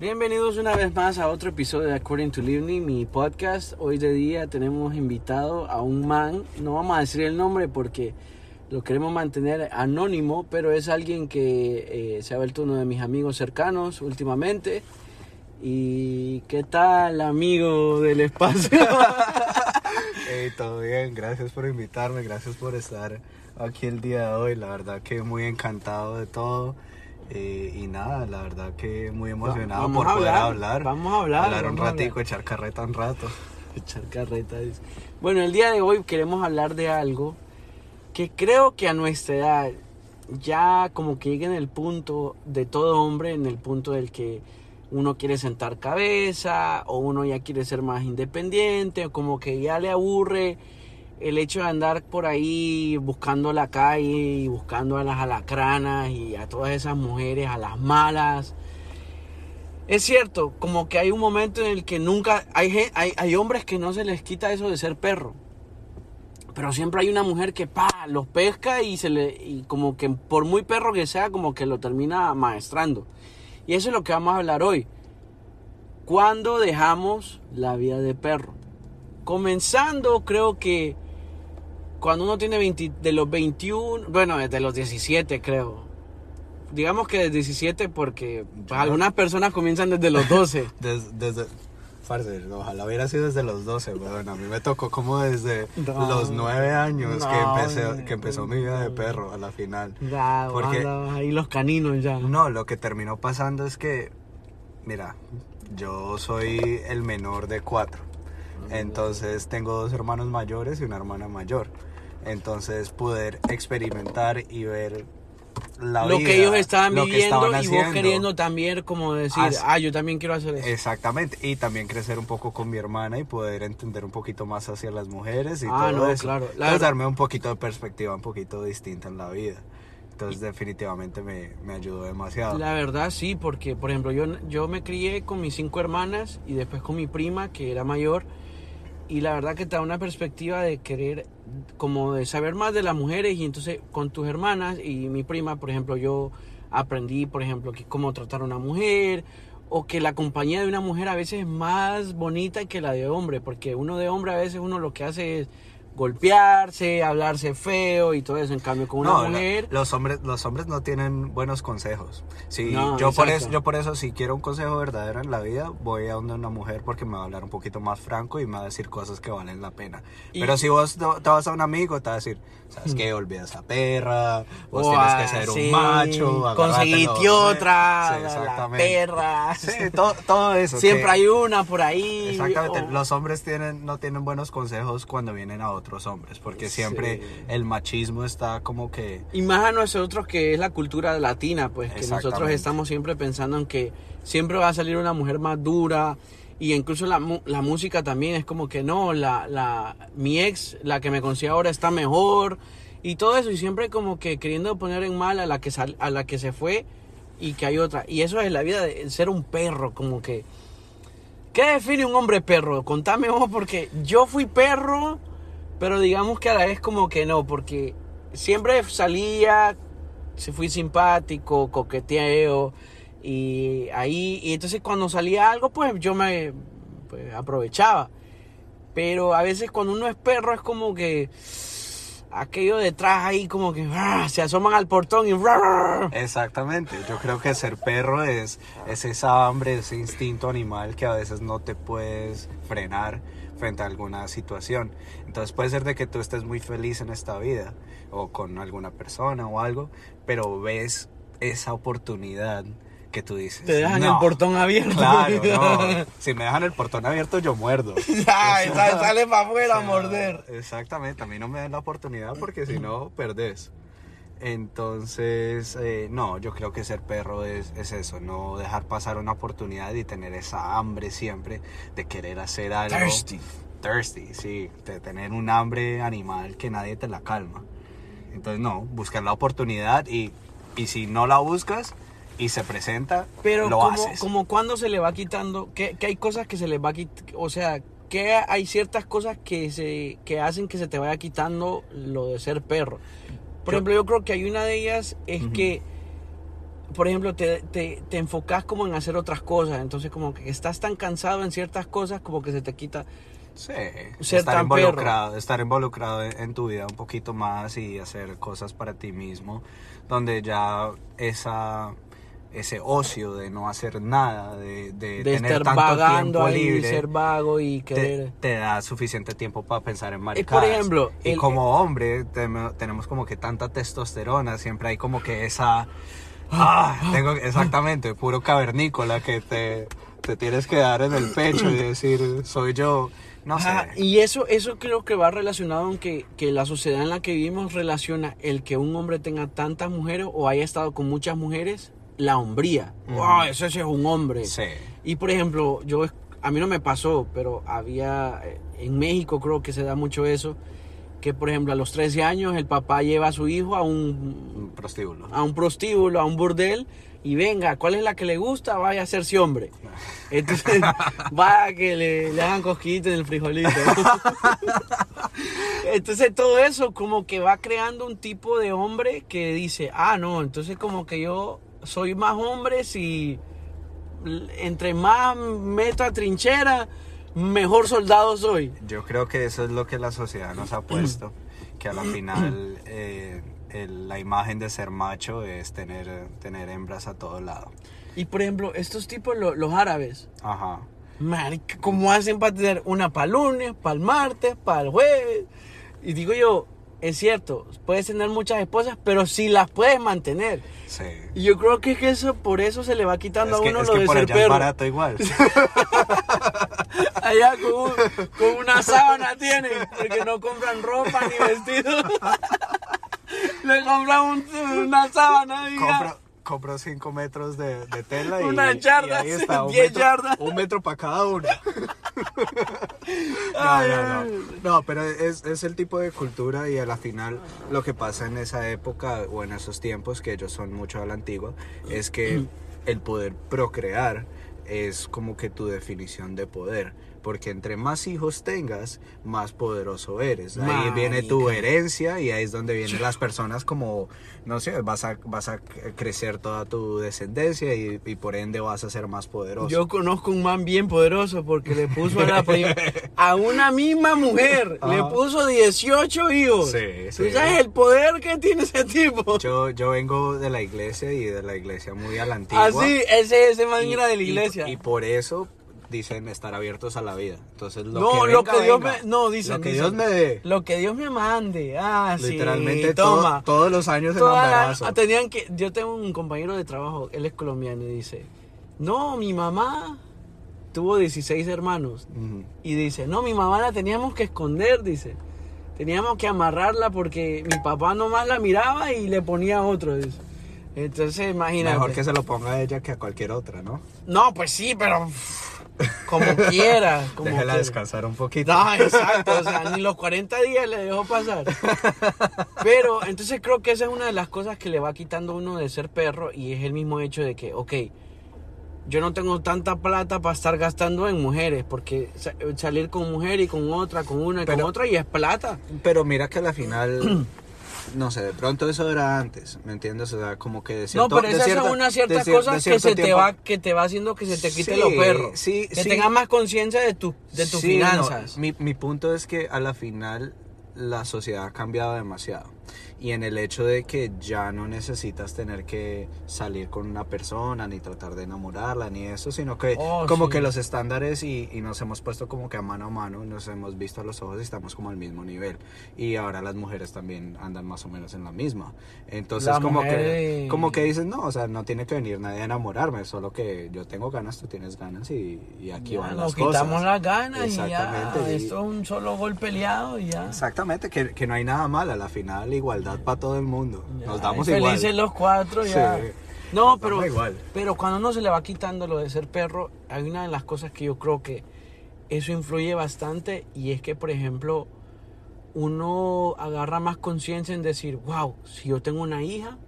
Bienvenidos una vez más a otro episodio de According to Livni, mi podcast. Hoy de día tenemos invitado a un man, no vamos a decir el nombre porque lo queremos mantener anónimo, pero es alguien que eh, se ha vuelto uno de mis amigos cercanos últimamente. ¿Y qué tal, amigo del espacio? Hey, todo bien, gracias por invitarme, gracias por estar aquí el día de hoy. La verdad que muy encantado de todo. Eh, y nada, la verdad que muy emocionado vamos por a poder hablar, hablar. vamos a hablar, Hablar un ratico, hablar. echar carreta un rato. Echar carreta. dice. Bueno, el día de hoy queremos hablar de algo que creo que a nuestra edad ya como que llega en el punto de todo hombre, en el punto del que uno quiere sentar cabeza o uno ya quiere ser más independiente o como que ya le aburre el hecho de andar por ahí buscando la calle y buscando a las alacranas y a todas esas mujeres, a las malas. Es cierto, como que hay un momento en el que nunca hay, hay, hay hombres que no se les quita eso de ser perro. Pero siempre hay una mujer que pa, los pesca y se le y como que por muy perro que sea, como que lo termina maestrando. Y eso es lo que vamos a hablar hoy. ¿Cuándo dejamos la vida de perro? Comenzando, creo que cuando uno tiene 20 de los 21, bueno, desde los 17 creo. Digamos que desde 17 porque pues, algunas personas comienzan desde los 12. Des- desde, parce, ojalá hubiera sido desde los 12, weón. A mí me tocó como desde No, los 9 años que, empecé, que empezó mi vida de perro a la final. Ya, Porque- anda, ahí los caninos ya. No, lo que terminó pasando es que, mira, yo soy el menor de cuatro. Entonces tengo dos hermanos mayores y una hermana mayor. Entonces poder experimentar y ver la lo vida, que ellos estaban viviendo estaban y vos haciendo. queriendo también como decir, ah, yo también quiero hacer eso. Exactamente, y también crecer un poco con mi hermana y poder entender un poquito más hacia las mujeres y Ah, todo no, eso. claro. La Entonces darme un poquito de perspectiva un poquito distinta en la vida. Entonces definitivamente me, me ayudó demasiado. La verdad sí, porque por ejemplo yo, yo me crié con mis cinco hermanas y después con mi prima que era mayor y la verdad que te da una perspectiva de querer como de saber más de las mujeres y entonces con tus hermanas y mi prima por ejemplo yo aprendí por ejemplo que cómo tratar a una mujer o que la compañía de una mujer a veces es más bonita que la de hombre porque uno de hombre a veces uno lo que hace es golpearse, hablarse feo y todo eso. En cambio, con una No, mujer. los hombres los hombres no tienen buenos consejos. Sí, No, yo por eso yo por eso si quiero un consejo verdadero en la vida, voy a donde una mujer porque me va a hablar un poquito más franco y me va a decir cosas que valen la pena. Y- Pero si vos te te vas a un amigo, te va a decir, ¿sabes qué? Olvida esa perra, vos o tienes que a- ser sí, un macho, Conseguiste agárratelo". otra, Sí, la- perra. Sí, todo, todo eso. Siempre que- hay una por ahí. Exactamente, o- los hombres tienen, no tienen buenos consejos cuando vienen a otros hombres, porque siempre el machismo está como que... Y más a nosotros que es la cultura latina, pues que nosotros estamos siempre pensando en que siempre va a salir una mujer más dura. Y incluso la, la música también es como que no, la, la, mi ex, la que me consigue ahora está mejor. Y todo eso, y siempre como que queriendo poner en mal a la que, sal- a la que se fue y que hay otra. Y eso es la vida de ser un perro, como que... ¿Qué define un hombre perro? Contame vos, porque yo fui perro, pero digamos que a la vez como que no, porque siempre salía, se fui simpático, coqueteo, y ahí, y entonces cuando salía algo, pues yo me pues, aprovechaba. Pero a veces cuando uno es perro es como que aquello detrás ahí como que ¡ah! se asoman al portón y ¡ah! Exactamente, yo creo que ser perro es, es esa hambre, ese instinto animal que a veces no te puedes frenar frente a alguna situación. Entonces puede ser de que tú estés muy feliz en esta vida o con alguna persona o algo, pero ves esa oportunidad que tú dices. te dejan "No". el portón abierto. Claro, no. Si me dejan el portón abierto, yo muerdo. Ay, sale, sale para afuera a morder. Exactamente, a mí no me dan la oportunidad porque si no, perdés. Entonces, eh, no, yo creo que ser perro es, es eso, no dejar pasar una oportunidad y tener esa hambre siempre de querer hacer algo. Thirsty. Thirsty, sí, de tener un hambre animal que nadie te la calma. Entonces, no, buscar la oportunidad y, y si no la buscas y se presenta, Pero lo como, haces. como cuando se le va quitando, que, que hay cosas que se les va quitando, o sea, que hay ciertas cosas que se que hacen que se te vaya quitando lo de ser perro. Por Yo- ejemplo, yo creo que hay una de ellas es que por ejemplo, te, te, te enfocas como en hacer otras cosas. Entonces, como que estás tan cansado en ciertas cosas, como que se te quita. Sí, Ser estar tan perro. involucrado, estar involucrado en, en tu vida un poquito más y hacer cosas para ti mismo, donde ya esa ese ocio de no hacer nada, de, de, De tener estar tanto vagando tiempo ahí, libre, ser vago y querer. te da suficiente tiempo para pensar en por maricadas. ejemplo, y el- como hombre tenemos como que tanta testosterona, siempre hay como que esa ah, tengo exactamente puro cavernícola que te, te tienes que dar en el pecho y decir soy yo, no sé. Ajá, y eso, eso creo que va relacionado en que, que la sociedad en la que vivimos relaciona el que un hombre tenga tantas mujeres o haya estado con muchas mujeres, la hombría. Wow, ese sí es un hombre. Sí. Y por ejemplo, yo a mí no me pasó, pero había eh, en México creo que se da mucho eso, que por ejemplo a los 13 años el papá lleva a su hijo a un Un prostíbulo. a un prostíbulo, a un burdel y venga, ¿cuál es la que le gusta? Vaya a hacerse hombre. Entonces, vaya que le, le hagan cosquillitas en el frijolito. Entonces todo eso como que va creando un tipo de hombre que dice, ah, no, entonces como que yo soy más hombre si l- entre más meto a trinchera, mejor soldado soy. Yo creo que eso es lo que la sociedad nos ha puesto, que a la final eh, el- la imagen de ser macho es tener, tener hembras a todo lado. Y por ejemplo, estos tipos, lo- los árabes, Ajá. Marica, ¿cómo hacen para tener una para el lunes, para el martes, para el jueves? Y digo yo, es cierto, puedes tener muchas esposas, pero si las puedes mantener. Sí. Y yo creo que es que eso, por eso se le va quitando Es a que, uno es lo que de por ser allá es perro. barato igual. Allá con, un- con una sábana tienen, porque no compran ropa ni vestido. le compran un- una sábana y compro, compro 5 metros de, de tela y, Unas y yardas, ahí está, un 10 metro, yardas. un metro para cada uno. No, no, no. No, pero es, es el tipo de cultura y a la final lo que pasa en esa época o en esos tiempos, que ellos son mucho a la antigua, es que el poder procrear es como que tu definición de poder. Porque entre más hijos tengas, más poderoso eres. Ahí viene tu herencia y ahí es donde vienen las personas como, no sé, vas a, vas a crecer toda tu descendencia y, y por ende vas a ser más poderoso. Yo conozco un man bien poderoso porque le puso a, la a una misma mujer, le puso 18 hijos. Sí, ¿Tú sí. sabes el poder que tiene ese tipo? Yo, yo vengo de la iglesia y de la iglesia muy a la antigua. Así, ese, ese man Y- era de la y- iglesia. Y, por eso dicen estar abiertos a la vida. Entonces, lo no, que lo venga, que Dios venga. me. No, dicen. Lo que dicen, Dios me dé. Lo que Dios me mande. Ah, sí. Literalmente todo- toma. todos los años en Toda la- embarazo. tenían que. Yo tengo un compañero de trabajo, él es colombiano y dice: No, mi mamá tuvo 16 hermanos. Y dice, no, mi mamá la teníamos que esconder, dice. Teníamos que amarrarla porque mi papá nomás la miraba y le ponía otro, dice. Entonces, imagínate. Mejor que se lo ponga a ella que a cualquier otra, ¿no? No, pues sí, pero como quiera. Como Déjela quiera. descansar un poquito. No, exacto, o sea, ni los 40 días le dejó pasar. Pero entonces creo que esa es una de las cosas que le va quitando a uno de ser perro y es el mismo hecho de que, ok, yo no tengo tanta plata para estar gastando en mujeres, porque sa- salir con mujer y con otra, con una y Pero- con otra y es plata. Pero mira que a la final, no sé, de pronto eso era antes, ¿me entiendes? O sea, como que de No, pero esas cierta- son unas ciertas cier- cosas que se te va que te va haciendo que se te quite Sí, los perros. sí, que sí. tengas más conciencia de, tu, de tus no, finanzas. mi, mi punto es que a la final la sociedad ha cambiado demasiado. Y en el hecho de que ya no necesitas tener que salir con una persona, ni tratar de enamorarla, ni eso, sino que Oh, como sí. que los estándares y, y nos hemos puesto como que a mano a mano, nos hemos visto a los ojos y estamos como al mismo nivel. Y ahora las mujeres también andan más o menos en la misma. Entonces La como que, y- como que dicen, no, o sea, no tiene que venir nadie a enamorarme, solo que yo tengo ganas, tú tienes ganas y, y aquí Ya, van nos las quitamos cosas. las ganas y ya. Exactamente, y- Esto es un solo gol peleado y ya. Exactamente, que, que no hay nada mal, a la final igualdad para todo el mundo. Ya, Nos damos y igual. felices los cuatro ya. Sí, no, pero, igual. pero cuando uno se le va quitando lo de ser perro, hay una de las cosas que yo creo que eso influye bastante y es que, por ejemplo, uno agarra más conciencia en decir, wow, si yo tengo una hija,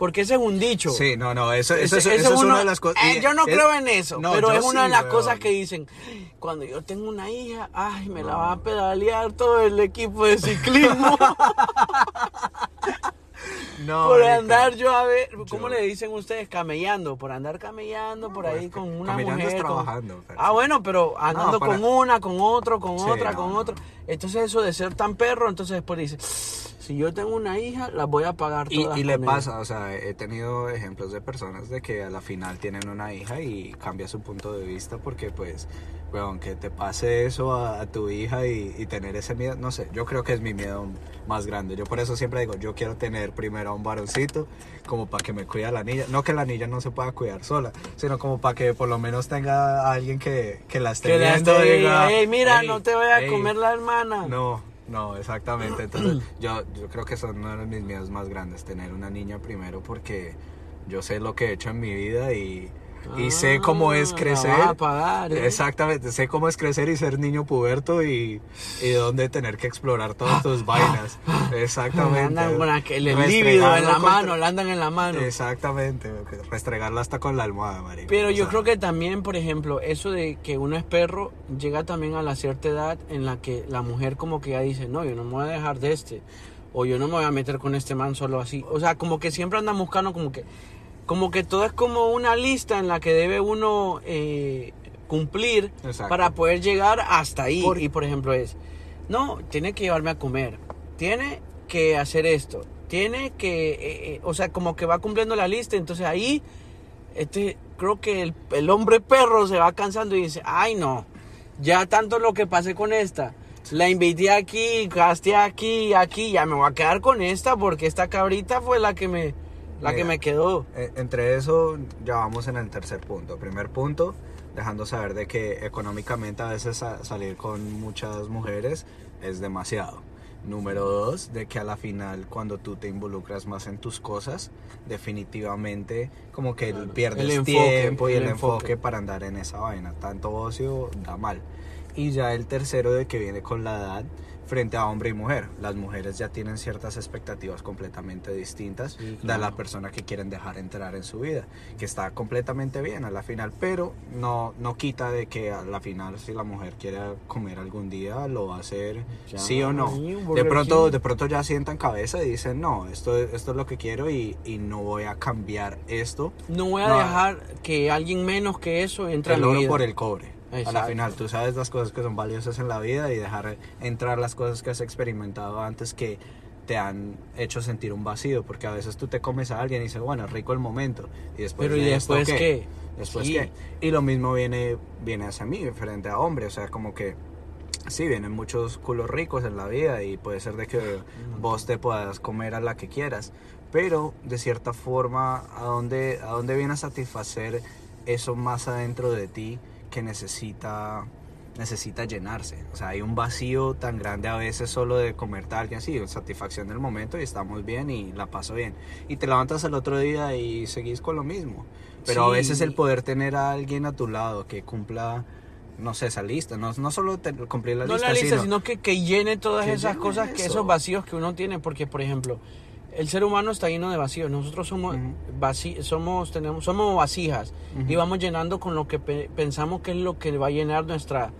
porque ese es un dicho. Sí, no, no, eso, eso, Ese- es- ese eso es uno- una de las cosas. eh, yo no es- creo en eso, No, pero es una de las weón. cosas que dicen, cuando yo tengo una hija, ay, me la va a pedalear todo el equipo de ciclismo. No, por marica. andar yo a ver, ¿cómo Yo- le dicen ustedes? Camellando, por andar camellando por ahí con una es mujer. con- trabajando, Ah, bueno, pero andando para- con una, con otro, con Sí, otra, con no. otro. Entonces eso de ser tan perro, entonces después dice, si yo tengo una hija, la voy a pagar Y, todas y le con ella". pasa, o sea, he tenido ejemplos de personas de que a la final tienen una hija y cambia su punto de vista porque pues, weón, que te pase eso a, a tu hija y, y tener ese miedo, no sé, yo creo que es mi miedo más grande. Yo por eso siempre digo, yo quiero tener primero a un varoncito como para que me cuide a la niña. No que la niña no se pueda cuidar sola, sino como para que por lo menos tenga a alguien que, que la esté Que le viendo y esté, diga, "Ey, mira, "Ey, no te vayas a ey". comer la hermana. No, no, exactamente. Entonces, yo, yo creo que son uno de mis miedos más grandes, tener una niña primero, porque yo sé lo que he hecho en mi vida y, y sé cómo es Ah, crecer. a pagar, ¿eh? Exactamente, sé cómo es crecer y ser niño puberto y, y dónde tener que explorar todas tus vainas. Exactamente. Andan con aquel el líbido en la contra- mano, la andan en la mano. Exactamente, restregarla hasta con la almohada, marico. Pero O yo sea, creo que también, por ejemplo, eso de que uno es perro llega también a la cierta edad en la que la mujer como que ya dice, no, yo no me voy a dejar de este, o yo no me voy a meter con este man solo así. O sea, como que siempre andan buscando como que, como que todo es como una lista en la que debe uno eh, cumplir Exacto. para poder llegar hasta ahí. Por- Y por ejemplo es, no, tiene que llevarme a comer, tiene que hacer esto, tiene que, eh, eh, o sea, como que va cumpliendo la lista, entonces ahí, este, creo que el, el hombre perro se va cansando y dice, ay no, ya tanto lo que pasé con esta, la invité aquí, gasté aquí, aquí, ya me voy a quedar con esta porque esta cabrita fue la que me, la que Mira. me quedó. Eh, Entre eso ya vamos en el tercer punto. Primer punto, dejando saber de que económicamente a veces sa- salir con muchas mujeres es demasiado. Número dos, de que a la final cuando tú te involucras más en tus cosas, definitivamente como que Claro. pierdes El enfoque, tiempo y el el, enfoque. enfoque. para andar en esa vaina. Tanto ocio da mal. Y ya el tercero de que viene con la edad frente a hombre y mujer. Las mujeres ya tienen ciertas expectativas completamente distintas Sí, de la persona que quieren dejar entrar en su vida, que está completamente bien a la final, pero no, no quita de que a la final si la mujer quiere comer algún día lo va a hacer Ya, sí o no. De pronto, de pronto ya sientan cabeza y dicen, no, esto, esto es lo que quiero y, y no voy a cambiar esto. No voy a No, dejar que alguien menos que eso entre el a mi oro vida. por el cobre. A la Exacto. final, tú sabes las cosas que son valiosas en la vida y dejar entrar las cosas que has experimentado antes que te han hecho sentir un vacío, porque a veces tú te comes a alguien y dices, bueno, rico el momento, y después Pero ¿y esto, después qué? Después Sí. qué? Y lo mismo viene, viene hacia mí, frente a hombre, o sea, como que sí, vienen muchos culos ricos en la vida y puede ser de que vos te puedas comer a la que quieras, pero de cierta forma, ¿a dónde, a dónde viene a satisfacer eso más adentro de ti que necesita necesita llenarse. O sea, hay un vacío tan grande a veces solo de comerte a alguien así, satisfacción del momento y estamos bien y la paso bien. Y te levantas al otro día y seguís con lo mismo. Pero a veces el poder tener a alguien a tu lado que cumpla, no sé, esa lista, no, no solo te- cumplir la no lista, la lista, sino, sino que, que llene todas que esas llene cosas, que eso. esos vacíos que uno tiene, porque por ejemplo, el ser humano está lleno de vacíos. Nosotros somos Ujú. vaci- somos tenemos somos vasijas y vamos llenando con lo que pe- pensamos que es lo que va a llenar nuestra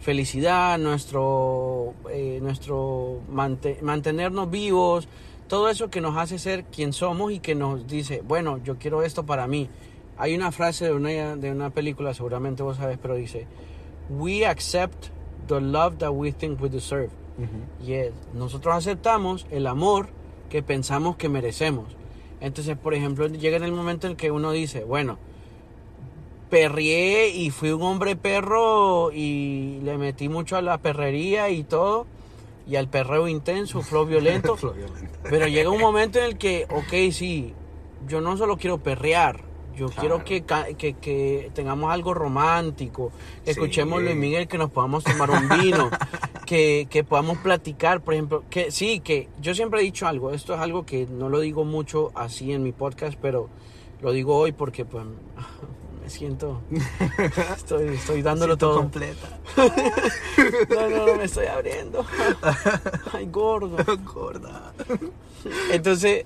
felicidad, nuestro eh, nuestro mante- mantenernos vivos, todo eso que nos hace ser quien somos y que nos dice, bueno, yo quiero esto para mí. Hay una frase de una de una película, seguramente vos sabes, pero dice, "We accept the love that we think we deserve." Ujú. Y es, nosotros aceptamos el amor que pensamos que merecemos. Entonces, por ejemplo, llega en el momento en que uno dice, bueno, perrié y fui un hombre perro y le metí mucho a la perrería y todo, y al perreo intenso, flow violento, Flow violento. pero llega un momento en el que, ok, sí, yo no solo quiero perrear, yo Claro. quiero que, que, que tengamos algo romántico, que Sí. escuchemos Luis Miguel, que nos podamos tomar un vino, que, que podamos platicar, por ejemplo, que sí, que yo siempre he dicho algo, esto es algo que no lo digo mucho así en mi podcast, pero lo digo hoy porque pues me siento, estoy, estoy dándolo todo. completa. No, no, no me estoy abriendo. Ay, gordo. Gorda. Entonces,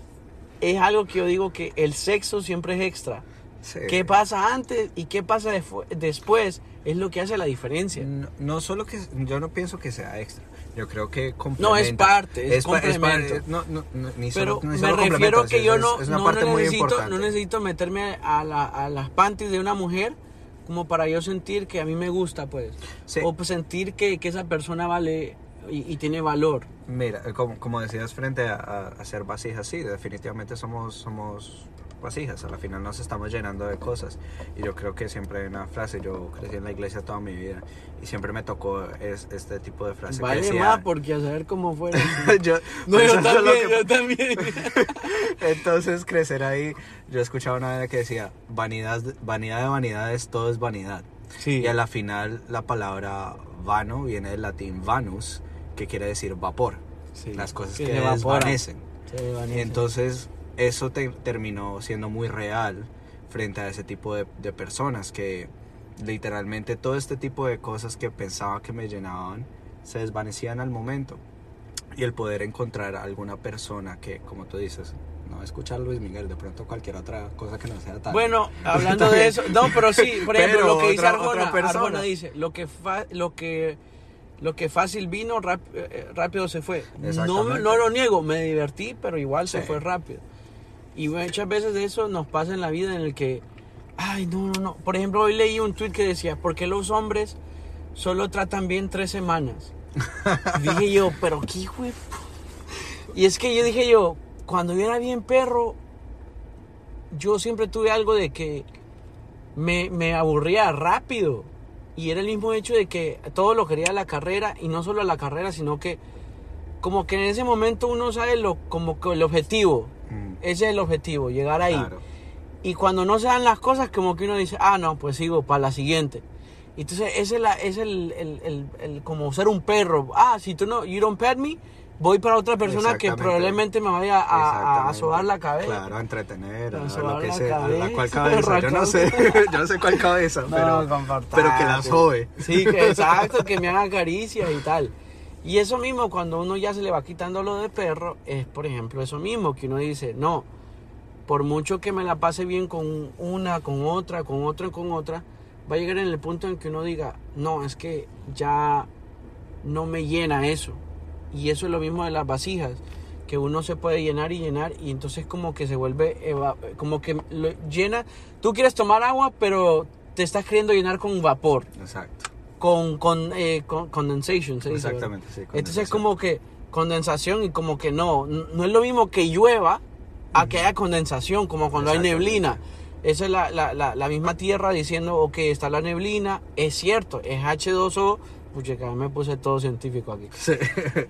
es algo que yo digo que el sexo siempre es extra. Sí. ¿Qué pasa antes y qué pasa después? Es lo que hace la diferencia. No, no solo que yo no pienso que sea extra, Yo creo que No, complementa. es parte, es, pa- pa- complemento. no, no, no, ni Pero solo, ni me solo refiero complementa, que es- yo es- no, es no necesito, no necesito meterme a, la- a las panties de una mujer como para yo sentir que a mí me gusta, pues. Sí. O sentir que, que esa persona vale y, y tiene valor. Mira, eh, como, como decías frente a, a, a ser vasijas, sí, definitivamente somos, somos vasijas, a la final nos estamos llenando de cosas. Y yo creo que siempre hay una frase, yo crecí en la iglesia toda mi vida y siempre me tocó es, este tipo de frase Vale que decía... más porque a saber cómo fuera. yo, No, yo también, que- yo también. Entonces crecer ahí, yo escuchaba una vez que decía, vanidad, vanidad de vanidades, todo es vanidad. Sí. Y a la final la palabra vano viene del latín vanus, que quiere decir vapor. Sí. Las cosas Que que, desvanecen. Se desvanece. Entonces eso te- terminó siendo muy real frente a ese tipo de, de personas que literalmente todo este tipo de cosas que pensaba que me llenaban se desvanecían al momento. Y el poder encontrar a alguna persona que, como tú dices, no escuchar a Luis Miguel, de pronto cualquier otra cosa que no sea tan... Bueno, hablando de eso, no, pero sí, por ejemplo, Pero lo que dice otra- otra Arjona. Arjona dice, lo que fa- lo que lo que fácil vino, rap- eh, rápido se fue. No, no lo niego, me divertí, pero igual se Sí. fue rápido. Y muchas veces de eso nos pasa en la vida en el que, ay, no, no, no. Por ejemplo, hoy leí un tweet que decía, ¿por qué los hombres solo tratan bien tres semanas? Dije yo, pero qué hijo de pu-". Y es que yo dije yo, cuando yo era bien perro, yo siempre tuve algo de que me, me aburría rápido. Y era el mismo hecho de que todo lo quería la carrera, y no solo la carrera, sino que como que en ese momento uno sabe lo, como que el objetivo. Ese es el objetivo, llegar ahí. claro. Y cuando no se dan las cosas, como que uno dice, ah, no, pues sigo para la siguiente. Entonces, ese es, la, es el, el, el- el- como ser un perro. Ah, si tú no, you don't pet me, voy para otra persona que probablemente me vaya a, a, sobar la cabeza. Claro, a entretener, A a lo que la sea. a la cual cabeza, cabeza. Yo no sé, yo no sé cuál cabeza, pero, pero que la sobe. Sí, que exacto, que me haga caricias y tal. Y eso mismo, cuando uno ya se le va quitando lo de perro, es por ejemplo eso mismo, que uno dice, no, por mucho que me la pase bien con una, con otra, con otra, con otra, va a llegar en el punto en que uno diga, no, es que ya no me llena eso. Y eso es lo mismo de las vasijas, que uno se puede llenar y llenar y entonces como que se vuelve, como que lo llena, tú quieres tomar agua, pero te estás queriendo llenar con vapor Exacto. Con, con, eh, con condensation, se dice, ¿verdad? Exactamente, sí. Entonces es como que condensación y como que no, no es lo mismo que llueva a que haya condensación, como cuando hay neblina. Esa es la, la, la, la misma tierra diciendo, ok, está la neblina, es cierto, es H2O, pucha, que me puse todo científico aquí. Sí.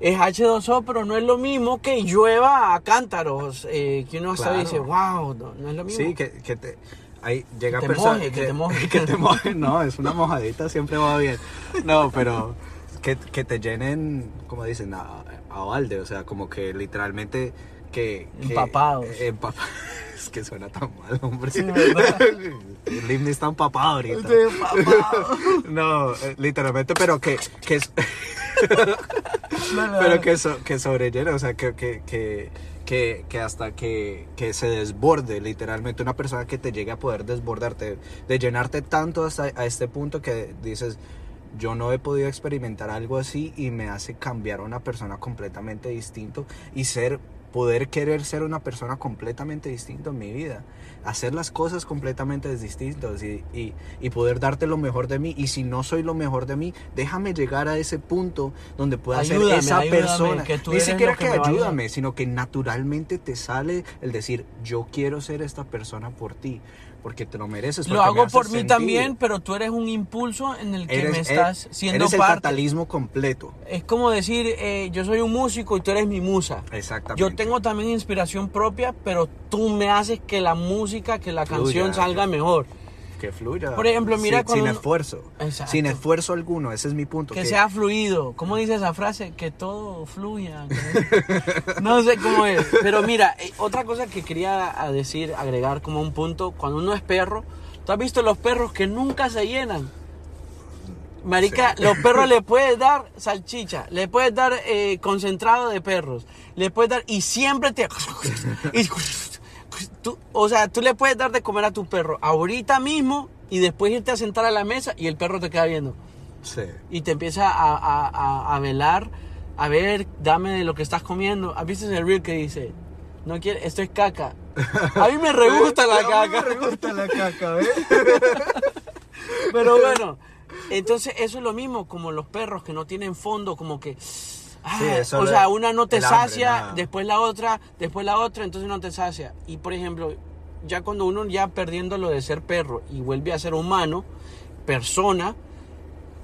Es H2O, pero no es lo mismo que llueva a cántaros, eh, que uno hasta Claro. dice, wow, no, no es lo mismo. Sí, que, que te... Ahí llega Que te persona- moje, que te moje. que te moje, no, es una mojadita, siempre va bien. No, pero que, que te llenen, como dicen, a, a balde, o sea, como que literalmente que... que- Empapados. eh, empapa- es que suena tan mal, hombre. Sí. El himno está empapado ahorita. Empapado. No, eh, literalmente, pero que, que pero que, so- que sobrellena, o sea, que, que, que, que, hasta que, que se desborde, literalmente, una persona que te llegue a poder desbordarte, de llenarte tanto hasta a este punto que dices, yo no he podido experimentar algo así y me hace cambiar a una persona completamente distinto y ser poder querer ser una persona completamente distinta en mi vida, hacer las cosas completamente distintas y, y, y poder darte lo mejor de mí. Y si no soy lo mejor de mí, déjame llegar a ese punto donde pueda Ayúdame, ser esa ayúdame, persona. que tú Ni siquiera que ayúdame, sino que naturalmente te sale el decir, yo quiero ser esta persona por ti, porque te lo mereces. Lo me hago por mí sentir. también, pero tú eres un impulso en el que Eres, me eh, estás siendo eres el parte. fatalismo completo. Es como decir, eh, yo soy un músico y tú eres mi musa. Exactamente. Yo tengo también inspiración propia, pero tú me haces que la música, que la Fluya, canción salga mejor. Que fluya. Por ejemplo, mira sin, cuando sin uno- esfuerzo. Exacto. Sin esfuerzo alguno, ese es mi punto. Que sea fluido. ¿Cómo dice esa frase? Que todo fluya. que no- sé cómo es. Pero mira, eh, otra cosa que quería decir, agregar como un punto, cuando uno es perro, ¿tú has visto los perros que nunca se llenan? Marica, los perros le puedes dar salchicha, le puedes dar eh, concentrado de perros, le puedes dar y siempre te... y tú- o sea, tú le puedes dar de comer a tu perro ahorita mismo y después irte a sentar a la mesa y el perro te queda viendo. Sí. y te empieza a, a, a, a velar, a ver, dame de lo que estás comiendo. ¿Has visto el reel que dice, no quiere, esto es caca? A mí me re gusta la A mí caca. Me gusta la caca, ¿ves? Pero bueno, entonces eso es lo mismo como los perros que no tienen fondo, como que... ah, o sea, una no te hambre, sacia, nada. después la otra, después la otra, entonces no te sacia. Y por ejemplo, ya cuando uno ya perdiendo lo de ser perro y vuelve a ser humano, persona,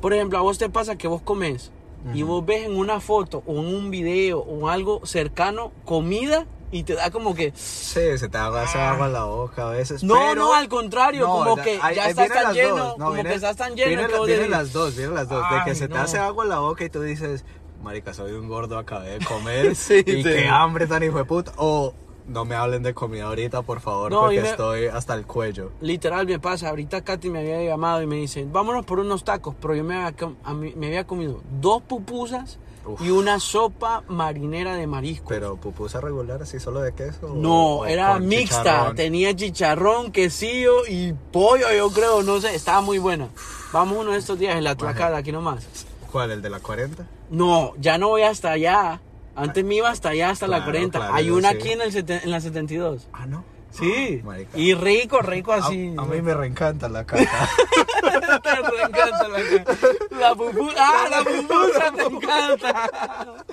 por ejemplo, a vos te pasa que vos comes y vos ves en una foto o en un video o algo cercano comida y te da como que... Sí, se te haga esa agua en la boca a veces. No, pero- no, al contrario, como da- que ahí- ya estás tan lleno, no, como viene- que estás tan lleno vienen las dos, vienen las dos. de que "Ay, se te no". hace agua en la boca y tú dices, marica, soy un gordo, acabé de comer. Sí, y sí. qué hambre tan hijo de puta. O no me hablen de comida ahorita, por favor, No, porque me- estoy hasta el cuello. Literal me pasa, ahorita Katy me había llamado y me dice, vámonos por unos tacos, pero yo me había, com- a mí- me había comido dos pupusas Uf. y una sopa marinera de marisco. Pero pupusa regular, así solo de queso. no, o era mixta, chicharrón? tenía chicharrón, quesillo y pollo, yo creo, no sé, estaba muy buena. Vamos uno de estos días en la tuacada, aquí nomás. ¿Cuál? ¿El de la 40? No, ya no voy hasta allá. Antes me iba hasta allá, hasta la Claro, 40. claro, Hay una aquí en, el en la 72. Ah, no. Sí. marica. y rico, rico así. a mí me reencanta la caca. Me encanta la, la pupusa. ¡Ah, la pupusa te encanta!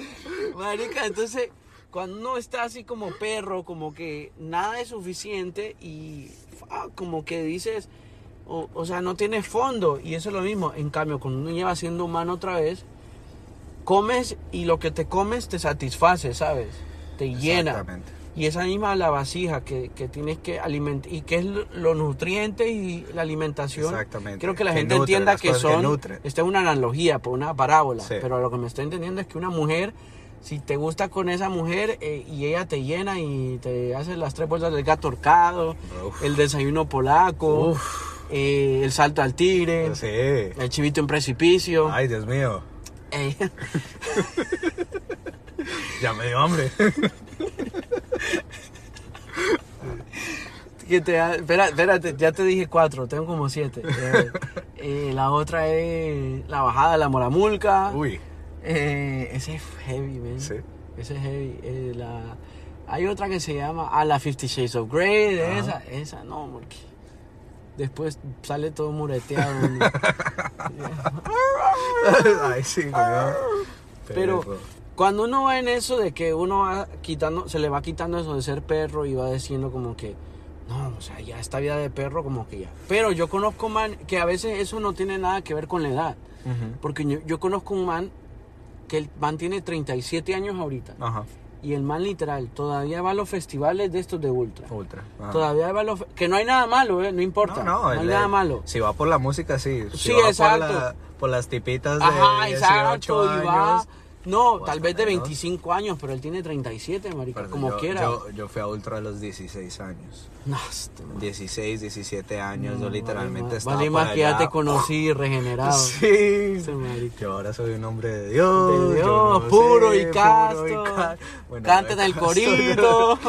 Marica, entonces, cuando uno está así como perro, como que nada es suficiente y ah, como que dices, o, o sea, no tienes fondo. Y eso es lo mismo. En cambio, cuando uno lleva siendo humano otra vez, comes y lo que te comes te satisface, ¿sabes? Te llena. Exactamente. Y esa misma la vasija que, que tienes que alimentar y que es lo- los nutrientes y la alimentación. Exactamente. Quiero que la Que gente nutre, entienda que son. esta es una analogía, por una parábola. Sí. Pero lo que me estoy entendiendo es que una mujer, si te gusta con esa mujer eh, y ella te llena y te hace las tres vueltas del gato horcado, Uf. el desayuno polaco, eh, el salto al tigre, Sí. el chivito en precipicio. Ay, Dios mío. Ya me dio hambre. que te espera, espérate, ya te dije cuatro, tengo como siete. Eh, eh, la otra es la bajada de la Moramulca. Uy. Eh, ese es heavy, man. Sí. Ese es heavy. Eh, la, hay otra que se llama a la Fifty Shades of Grey. Esa, esa no, porque después sale todo mureteado. Ay, sí, güey. Pero cuando uno va en eso de que uno va quitando, se le va quitando eso de ser perro y va diciendo como que, no, o sea, ya esta vida de perro como que ya. Pero yo conozco man que a veces eso no tiene nada que ver con la edad. Porque yo, yo conozco un man que el man tiene 37 años ahorita. Ajá. Y el man literal todavía va a los festivales de estos de ultra. Ultra. Todavía va a los... Que no hay nada malo, ¿eh? No importa. No, hay el- nada malo. Si va por la música, sí. Si Sí, va exacto. Por, la- por las tipitas de Ajá, 18 exacto. Y va... No, tal vez de menos. 25 años, pero él tiene 37, marica. Como yo, quiera. Yo, yo fui a Ultra a los 16 años. No, este man. 16, 17 años. yo No, literalmente vale, estaba Vale más que ya te conocí regenerado. Sí. Marica. Yo ahora soy un hombre de Dios. De yo Dios, no puro, sé, y casto. puro y ca- Bueno, Canta en no, el casto. corito.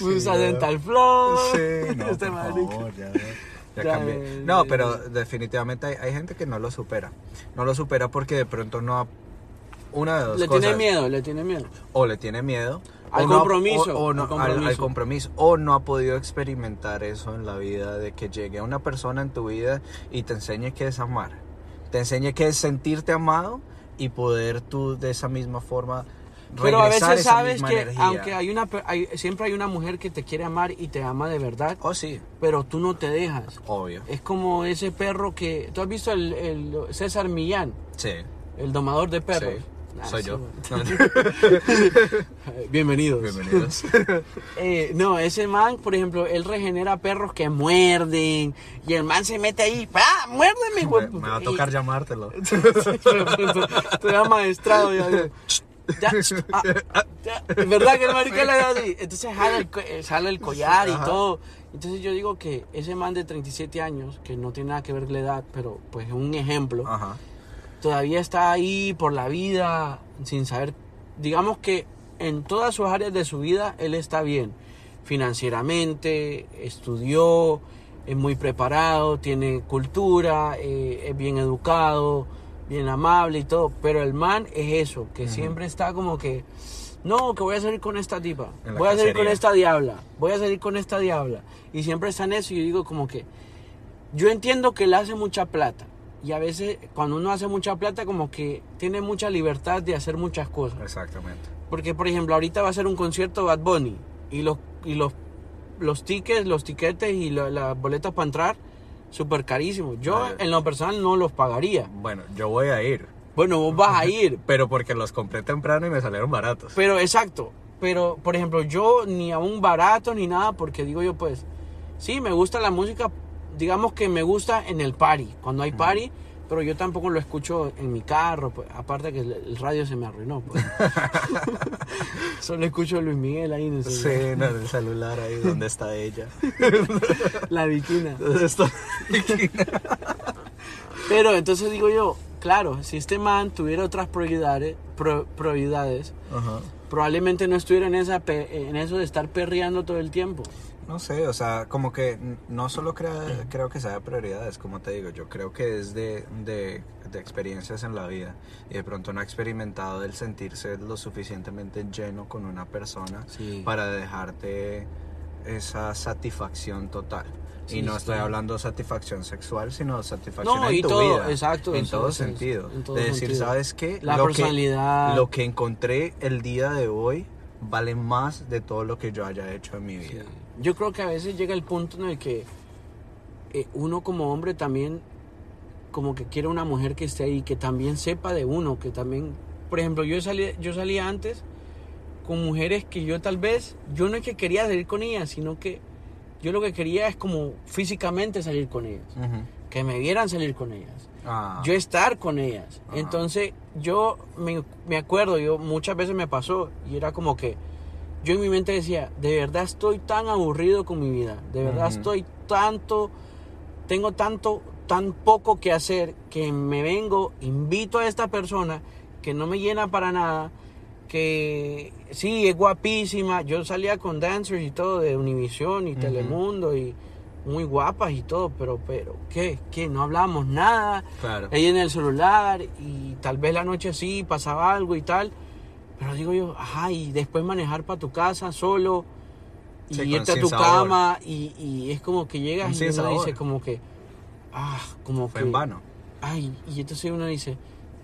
Usa dental flow. Sí, no, Este por favor, ya, ya Ya, cambié. No, pero definitivamente hay, hay gente que no lo supera. No lo supera porque de pronto no ha... Una de dos Le cosas. tiene miedo, le tiene miedo. O le tiene miedo. Al no- compromiso, o- o no- al al- compromiso. al compromiso. O no ha podido experimentar eso en la vida de que llegue una persona en tu vida y te enseñe qué es amar. Te enseñe qué es sentirte amado y poder tú de esa misma forma Pero a veces sabes que energía. aunque hay una hay- siempre hay una mujer que te quiere amar y te ama de verdad, Oh, sí, pero tú no te dejas. obvio. Es como ese perro que tú has visto el, el César Millán, Sí. el domador de perros. Sí, Ah, soy sí, yo. bueno. Bienvenidos. Bienvenidos. Eh, no, ese man, por ejemplo, él regenera perros que muerden y el man se mete ahí, ¡ah, muérdeme, me, me va a tocar Y- llamártelo. Estoy amaestrado ya. ya. Ya, ah, ya. Verdad que el marica le da así. Entonces jala el, eh, jala el collar y Ajá. todo. Entonces yo digo que ese man de 37 años, que no tiene nada que ver con la edad, pero pues es un ejemplo, Ajá. todavía está ahí por la vida sin saber, digamos que en todas sus áreas de su vida él está bien, financieramente, estudió, es muy preparado, tiene cultura, eh, es bien educado, bien amable y todo. Pero el man es eso, que siempre está como que, no, que voy a salir con esta tipa, voy a salir con esta diabla, voy a salir con esta diabla. Y siempre está en eso y yo digo como que, yo entiendo que él hace mucha plata. Y a veces cuando uno hace mucha plata como que tiene mucha libertad de hacer muchas cosas. Exactamente. Porque, por ejemplo, ahorita va a ser un concierto Bad Bunny y los, y los, los tickets, los tiquetes y la- las boletas para entrar, súper carísimos. Yo, Ah. en lo personal, no los pagaría. Bueno, yo voy a ir, Bueno, vos vas a ir, pero porque los compré temprano y me salieron baratos. pero exacto. Pero, por ejemplo, yo ni a un barato ni nada, porque digo yo, pues, sí, me gusta la música, digamos que me gusta en el party, cuando hay party, pero yo tampoco lo escucho en mi carro, pues, aparte que el, radio se me arruinó. Pues. Solo escucho a Luis Miguel ahí en el Sí, celular. en el celular ahí donde está ella. La viquina. Está- Pero entonces digo yo, claro, si este man tuviera otras prioridades, pro- prioridades Ajá. probablemente no estuviera en, esa en eso de estar perreando todo el tiempo. No sé, o sea, como que no solo crea- creo que sea de prioridades, como te digo, yo creo que es de, de, de experiencias en la vida y de pronto no ha experimentado el sentirse lo suficientemente lleno con una persona Sí. para dejarte esa satisfacción total. Sí, y no estoy hablando de satisfacción sexual, sino satisfacción No, en y tu todo, vida. exacto, En todo sentido. en todo de decir, sentido. ¿sabes qué? La Lo que- personalidad. lo que encontré el día de hoy vale más de todo lo que yo haya hecho en mi Sí. Yo creo que a veces llega el punto en el que eh, uno como hombre también como que quiere una mujer que esté ahí, que también sepa de uno, que también, por ejemplo, yo salí, yo salía antes con mujeres que yo tal vez, yo no es que quería salir con ellas, sino que yo lo que quería es como físicamente salir con ellas, Ujú. que me vieran salir con ellas. Ah, yo estar con ellas. Ah. Entonces, yo me, me acuerdo, yo muchas veces me pasó y era como que yo en mi mente decía, de verdad estoy tan aburrido con mi vida, de verdad estoy tanto, tengo tanto, tan poco que hacer que me vengo, invito a esta persona que no me llena para nada, que sí, es guapísima, yo salía con dancers y todo de Univision y. Telemundo y muy guapas y todo, pero, pero, ¿qué? ¿Qué? No hablamos nada, claro. ella en el celular y tal vez la noche sí pasaba algo y tal. Pero digo yo, ajá, y después manejar para tu casa solo y Sí, irte a tu sabor. cama y, y es como que llegas y uno sabor. dice como que, ah, como Fue que, en vano. ay, y entonces uno dice,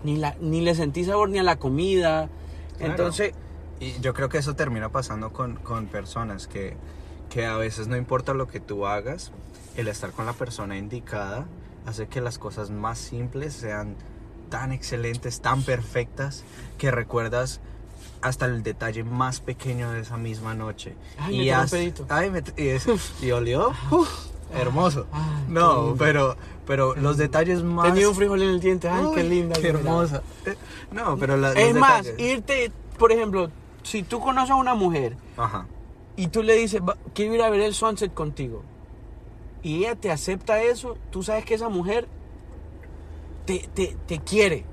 ni, la, ni le sentí sabor ni a la comida. Claro. Entonces, Y yo creo que eso termina pasando con, con personas que, que a veces no importa lo que tú hagas, el estar con la persona indicada hace que las cosas más simples sean tan excelentes, tan perfectas, que recuerdas hasta el detalle más pequeño de esa misma noche. Ay, y, tiró un has- pedito. ay, me- y, es- y olió. Uf, hermoso. Ay, no, pero, pero los detalles más... tenía un frijol en el diente, ay, qué linda. Qué hermosa. Eh, No, pero la- Es más, detalles- irte, por ejemplo, si tú conoces a una mujer Ajá. y tú le dices, "Va- quiero ir a ver el sunset contigo, y ella te acepta eso, tú sabes que esa mujer te, te, te quiere.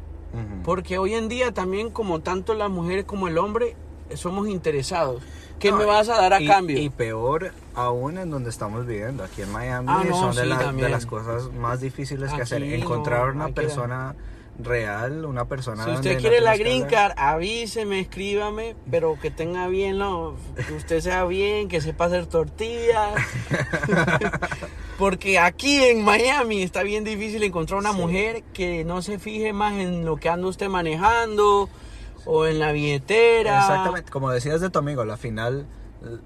Porque hoy en día también, como tanto las mujeres como el hombre, eh, somos interesados. ¿Qué No, me vas a dar a y- cambio? Y peor aún en donde estamos viviendo, aquí en Miami, Ah, no, son de, la- de las cosas más difíciles que hacer. Encontrar no, una persona real, una persona si usted no quiere la green card, avíseme, escríbame, pero que tenga bien, lo, que usted sea bien, que sepa hacer tortillas. Porque aquí en Miami está bien difícil encontrar una Sí. mujer que no se fije más en lo que anda usted manejando o en la billetera. Exactamente, como decías de tu amigo, a la final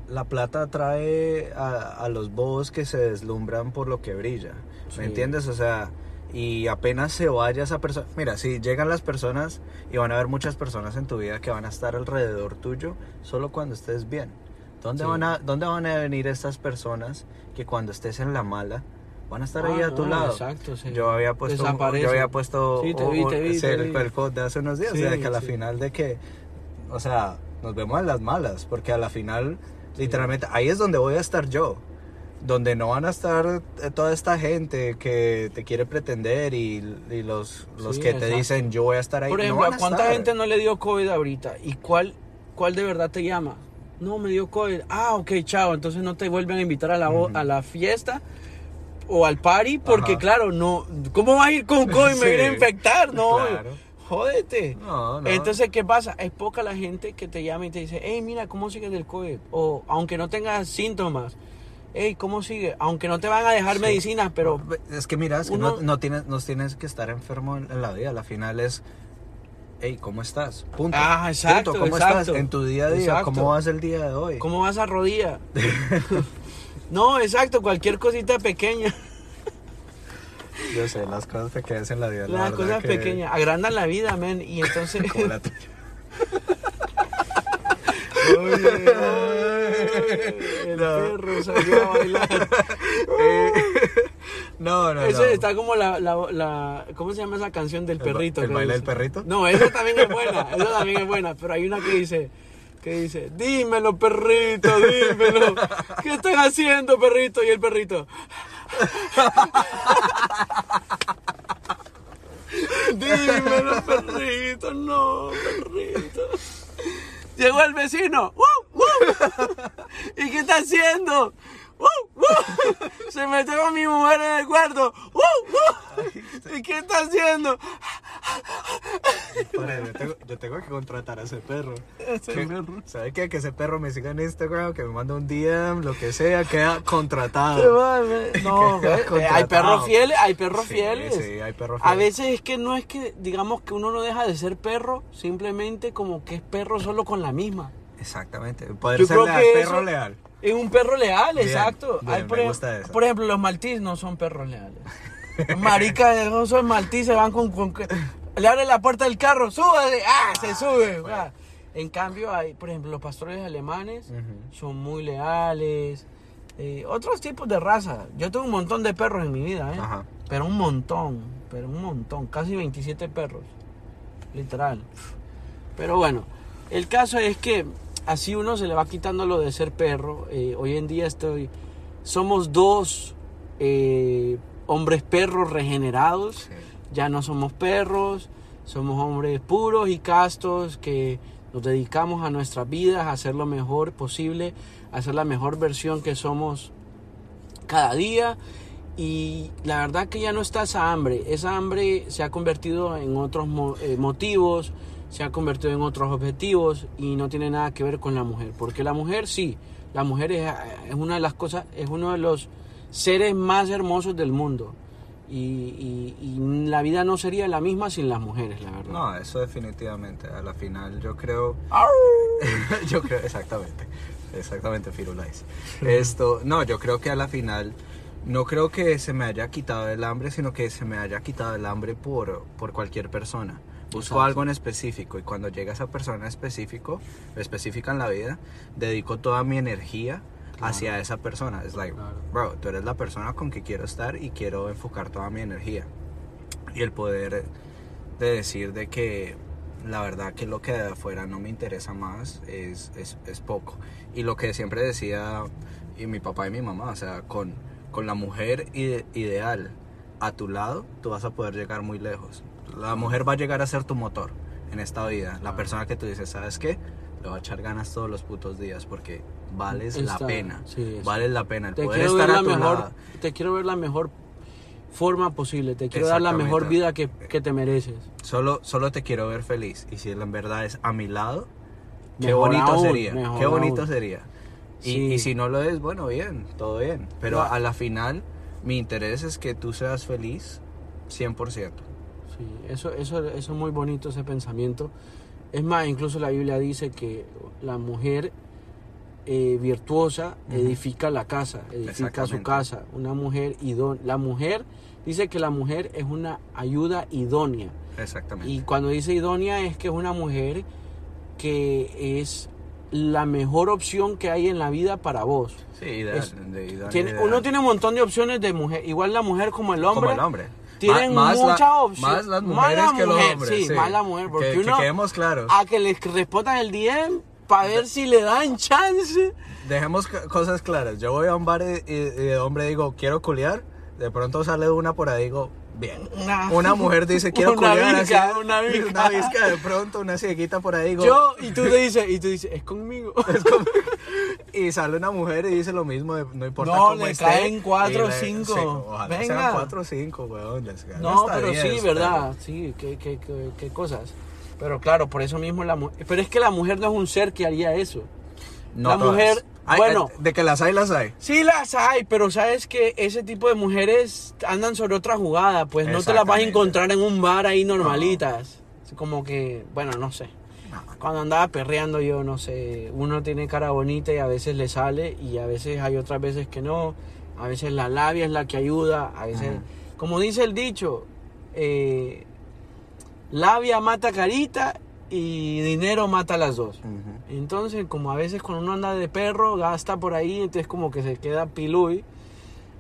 la plata atrae a, a los bobos que se deslumbran por lo que brilla. Sí. ¿Me entiendes? O sea, y apenas se vaya esa persona. Mira, si llegan las personas y van a haber muchas personas en tu vida que van a estar alrededor tuyo solo cuando estés bien. ¿Dónde, Sí. van, a, ¿Dónde van a venir estas personas que cuando estés en la mala van a estar ahí Ah, a tu no, lado? Exacto, sí. Yo había puesto, Desaparecen. yo había puesto Sí, te vi, te vi, te el, vi. el quote de hace unos días, o sea, que a la final de que, o sea, nos vemos en las malas, porque a la final, literalmente, ahí es donde voy a estar yo, donde no van a estar eh, toda esta gente que te quiere pretender y, y los, los Sí, que te dicen yo voy a estar ahí. Por no ejemplo, van ¿a a cuánta estar. gente no le dio COVID ahorita? ¿Y cuál, cuál de verdad te llama? No, me dio COVID. Ah, ok, chao. Entonces no te vuelven a invitar a la, a la fiesta. o al party porque Ajá. claro, no, ¿cómo vas a ir con COVID me viene a infectar? No, Claro. jódete. No, no. Entonces, ¿qué pasa? Es poca la gente que te llama y te dice, hey, mira, ¿cómo sigues del COVID? O aunque no tengas síntomas, hey, ¿cómo sigue? Aunque no te van a dejar Sí. medicinas, pero Es que mira, es que Uno- no, no tienes, no tienes que estar enfermo en, en la vida. La final es, hey, ¿cómo estás? Punto. Ah, exacto, Punto. ¿Cómo exacto. estás en tu día a día? Exacto. ¿Cómo vas el día de hoy? ¿cómo vas a rodilla? no, exacto, cualquier cosita pequeña. Yo sé, las cosas pequeñas en la vida. la Las verdad cosas que- pequeñas agrandan la vida, men. Y entonces. Como la tuya. el No. perro salió a bailar. Eh, no, no, Eso no. está como la, la, la- ¿Cómo se llama esa canción del ¿El perrito? el que baile del perrito? No, esa también es buena. Esa también es buena. Pero hay una que dice. Que dice, dímelo perrito, dímelo. ¿Qué están haciendo perrito? Y el perrito. Dímelo perrito, no perrito. Llegó el vecino. ¡Woo! ¡Woo! ¿Y qué está haciendo? ¡Woo! ¡Woo! Se metió con mi mujer en el cuarto. ¡Woo! ¡Woo! ¿Y qué está haciendo? Pare, yo, tengo, yo tengo que contratar a ese perro. Ese Que- perro. ¿Sabe qué? Que ese perro me siga en Instagram, que me manda un DM, lo que sea, queda contratado. No, Queda contratado. hay perros fieles, hay perros Sí, fieles. sí, hay perros A veces es que no es que, digamos que uno no deja de ser perro, simplemente como que es perro solo con la misma. Exactamente. Poder Yo ser leal, perro eso- leal. Es un perro leal, Bien, exacto. bien, Hay, por, me ejem- gusta eso. por ejemplo, los maltis no son perros leales. Maricas, no son maltis, se van con, con- Le abre la puerta del carro, súbale, ¡ah! Se sube. ah. En cambio, hay, por ejemplo, los pastores alemanes son muy leales. eh, otros tipos de raza. Yo tengo un montón de perros en mi vida, ¿eh? Ajá. Pero un montón, pero un montón. Casi 27 perros. Literal. Pero bueno, el caso es que así uno se le va quitando lo de ser perro. Eh, hoy en día estoy... Somos dos eh, hombres perros regenerados. Sí. Ya no somos perros, somos hombres puros y castos que nos dedicamos a nuestras vidas, a hacer lo mejor posible, a ser la mejor versión que somos cada día. Y la verdad que ya no está esa hambre. Esa hambre se ha convertido en otros mo- eh, motivos, se ha convertido en otros objetivos y no tiene nada que ver con la mujer. Porque la mujer sí, la mujer es, es una de las cosas, es uno de los seres más hermosos del mundo. Y, y- y la vida no sería la misma sin las mujeres, la verdad. No, eso definitivamente. A la final yo creo... yo creo, exactamente. Exactamente, Firulais. Esto, no, yo creo que a la final no creo que se me haya quitado el hambre, sino que se me haya quitado el hambre por, por cualquier persona. Busco algo en específico y cuando llega esa persona específico, específica en la vida, dedico toda mi energía Claro. hacia esa persona. Es like, Claro. bro, tú eres la persona con que quiero estar y quiero enfocar toda mi energía. Y el poder de decir de que la verdad que lo que de afuera no me interesa más es, es, es poco. Y lo que siempre decía y mi papá y mi mamá, o sea, con, con la mujer ide- ideal a tu lado, tú vas a poder llegar muy lejos. La mujer va a llegar a ser tu motor en esta vida. La Claro. persona que tú dices, ¿sabes qué? Le va a echar ganas todos los putos días porque vales la pena. sí. Vales la pena. El te poder quiero estar ver a la tu mejor, lado. te quiero ver la mejor forma posible, te quiero dar la mejor vida que, que te mereces. Solo, solo te quiero ver feliz. Y si en verdad es a mi lado, qué Mejor bonito aún, sería. Qué bonito aún. sería. Y, Sí. y si no lo es, bueno, bien, todo bien. Pero a la final, mi interés es que tú seas feliz 100%. Sí, eso, eso, eso es muy bonito ese pensamiento. Es más, incluso la Biblia dice que la mujer eh, virtuosa edifica la casa, edifica su casa. Una mujer idónea. La mujer dice que la mujer es una ayuda idónea. Exactamente. Y cuando dice idónea es que es una mujer que es la mejor opción que hay en la vida para vos. sí, es- de- Tiene- uno tiene un montón de opciones de mujer, igual la mujer como el hombre. Como el hombre. Tienen más la- muchas opciones. Más las Más mujeres la que los mujer, hombres. sí, más la mujer, porque que, que uno- quedemos claros. A que les respondan el DM para ver si le dan chance. Dejemos cosas claras. Yo voy a un bar y, de hombre digo, quiero culiar. De pronto sale una por ahí digo, bien. Una, Una mujer dice, quiero Una culiar. visca, así, una visca. Una visca de pronto, una cieguita por ahí digo, Yo, y tú te dices, y tú dices, es conmigo. Y sale una mujer y dice lo mismo, de- no importa No, cómo le esté, caen cuatro y o le- cinco. sí, ojalá Venga. sean cuatro o cinco, weón. les No, pero sí, diez, verdad, sí, qué, qué, qué, qué cosas. Pero claro, por eso mismo la mujer... Pero es que la mujer no es un ser que haría eso. No La todas. mujer- Ay, bueno. de que las hay, las hay. Sí las hay, pero sabes que ese tipo de mujeres andan sobre otra jugada, pues no te las vas a encontrar en un bar ahí normalitas. Como que, bueno, no sé. Cuando andaba perreando yo, no sé, uno tiene cara bonita y a veces le sale y a veces hay otras veces que no. A veces la labia es la que ayuda, a veces, como dice el dicho, eh, labia mata carita y dinero mata las dos. Entonces, como a veces cuando uno anda de perro, gasta por ahí, entonces como que se queda piluy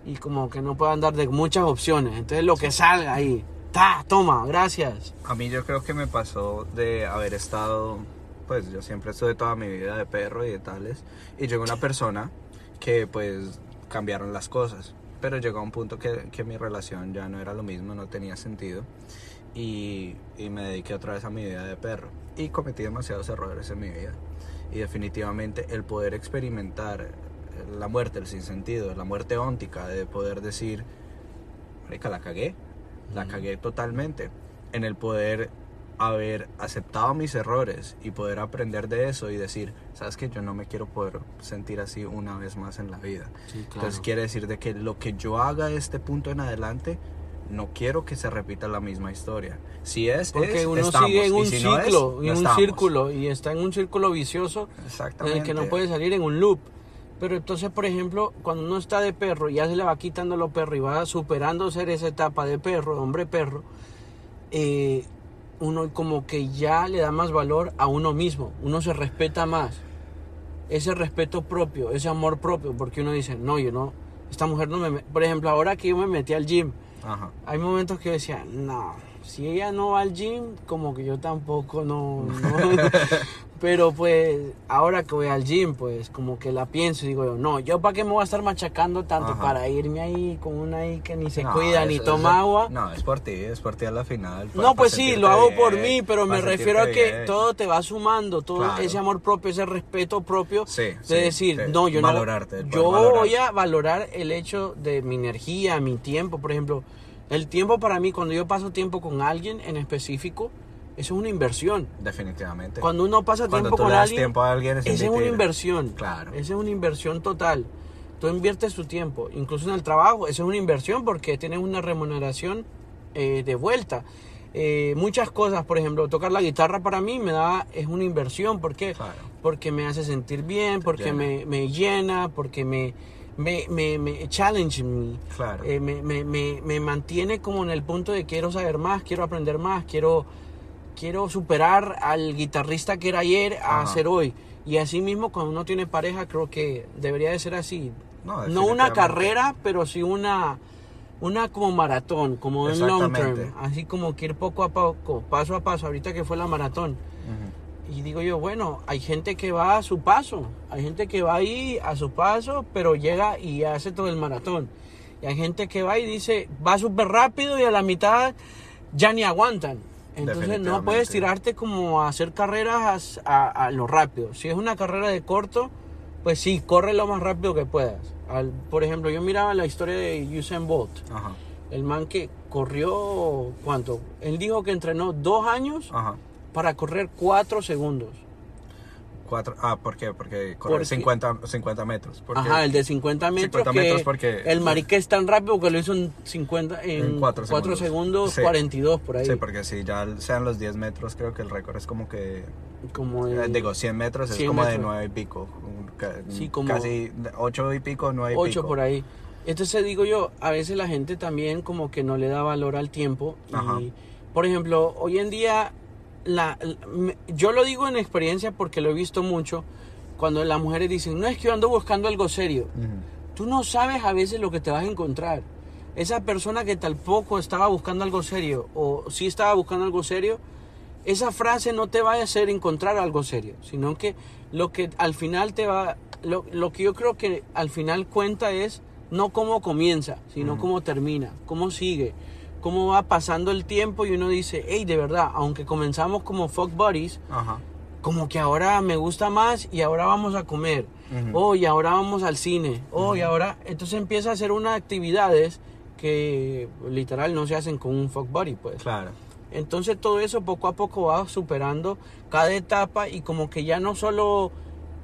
y como que no puede andar de muchas opciones. Entonces lo que salga ahí, ta, toma, gracias. A mí yo creo que me pasó de haber estado, pues yo siempre estuve toda mi vida de perro y de tales, y llegó una persona que pues cambiaron las cosas, pero llegó a un punto que, que mi relación ya no era lo mismo, no tenía sentido, y, y me dediqué otra vez a mi vida de perro, y cometí demasiados errores en mi vida, y definitivamente el poder experimentar la muerte, el sinsentido, la muerte óntica, de poder decir, marica, la cagué, la cagué totalmente en el poder haber aceptado mis errores y poder aprender de eso y decir, sabes que yo no me quiero poder sentir así una vez más en la vida. Sí, Entonces quiere decir de que lo que yo haga de este punto en adelante, no quiero que se repita la misma historia. Si es, Porque es, uno estamos, sigue en un si no es, ciclo, no en un estamos. círculo, y está en un círculo vicioso en el que no puede salir en un loop. Pero entonces, por ejemplo, cuando uno está de perro, ya se le va quitando lo perro y va superando ser esa etapa de perro, de hombre perro, eh, uno como que ya le da más valor a uno mismo, uno se respeta más. Ese respeto propio, ese amor propio, porque uno dice, no, yo no, esta mujer no me... me-". Por ejemplo, ahora que yo me metí al gym, Ajá. hay momentos que yo decía, no, si ella no va al gym, como que yo tampoco no. no". Pero pues, ahora que voy al gym, pues como que la pienso y digo yo, no, yo para qué me voy a estar machacando tanto Ajá. para irme ahí con una ahí que ni se No, cuida ni toma agua. No, es por ti, es por ti a la final. No, pues sí, lo hago por mí, pero me refiero a que bien. todo te va sumando, todo Claro. ese amor propio, ese respeto propio Sí, de sí, decir, de no, yo valorarte, no, yo voy a valorar el hecho de mi energía, mi tiempo, por ejemplo, el tiempo para mí, cuando yo paso tiempo con alguien en específico, eso es una inversión. Definitivamente. Cuando uno pasa Cuando tiempo tú con le das alguien, tiempo a alguien es esa es una inversión. Claro. Esa es una inversión total. Tú inviertes tu tiempo, incluso en el trabajo, esa es una inversión porque tienes una remuneración eh, de vuelta. Eh, muchas cosas, por ejemplo, tocar la guitarra para mí me da, es una inversión. ¿Por qué? Claro. Porque me hace sentir bien, porque llena. me, me llena, porque me, me, me, me challenge me. Claro. Eh, me, me, me, me mantiene como en el punto de quiero saber más, quiero aprender más, quiero, quiero superar al guitarrista que era ayer a Ajá. ser hoy. Y así mismo cuando uno tiene pareja creo que debería de ser así. No, No una carrera, pero sí una, una como maratón, como un long term. Así como que ir poco a poco, paso a paso, ahorita que fue la maratón. Y digo yo, bueno, hay gente que va a su paso, hay gente que va ahí a su paso, pero llega y hace todo el maratón. Y hay gente que va y dice, va súper rápido y a la mitad ya ni aguantan. Entonces no puedes tirarte como a hacer carreras a, a lo rápido. Si es una carrera de corto, pues sí, corre lo más rápido que puedas. Al- por ejemplo, yo miraba la historia de Usain Bolt. Ajá. El man que corrió, ¿cuánto? Él dijo que entrenó dos años Ajá. para correr cuatro segundos. Cuatro. Ah, ¿por qué? Porque corre Porque- 50, 50 metros. Porque Ajá, el de 50 metros. 50 que metros porque- El marica es tan rápido que lo hizo en 50, en, En cuatro 4 segundos. segundos, Sí. 42 por ahí. Sí, porque si ya sean los 10 metros, creo que el récord es como que. Como de eh, digo, 100 metros es 100 como de metros. 9 y pico. Sí, como- Casi 8 y pico, 9 y 8 pico. por ahí. Entonces digo yo, a veces la gente también como que no le da valor al tiempo. Ajá. Y, por ejemplo, hoy en día, la, yo lo digo en experiencia porque lo he visto mucho, cuando las mujeres dicen, no es que yo ando buscando algo serio. Tú no sabes a veces lo que te vas a encontrar. Esa persona que tampoco estaba buscando algo serio o sí estaba buscando algo serio, esa frase no te va a hacer encontrar algo serio, sino que lo que al final te va, lo, lo que yo creo que al final cuenta es no cómo comienza, sino cómo termina, cómo sigue, cómo va pasando el tiempo y uno dice, hey, de verdad, aunque comenzamos como fuck buddies, Ajá. como que ahora me gusta más y ahora vamos a comer. Ujú. Oh, y ahora vamos al cine. Oh, y ahora. Entonces empieza a hacer unas actividades que literal no se hacen con un fuck buddy, pues. Claro. Entonces todo eso poco a poco va superando cada etapa y como que ya no solo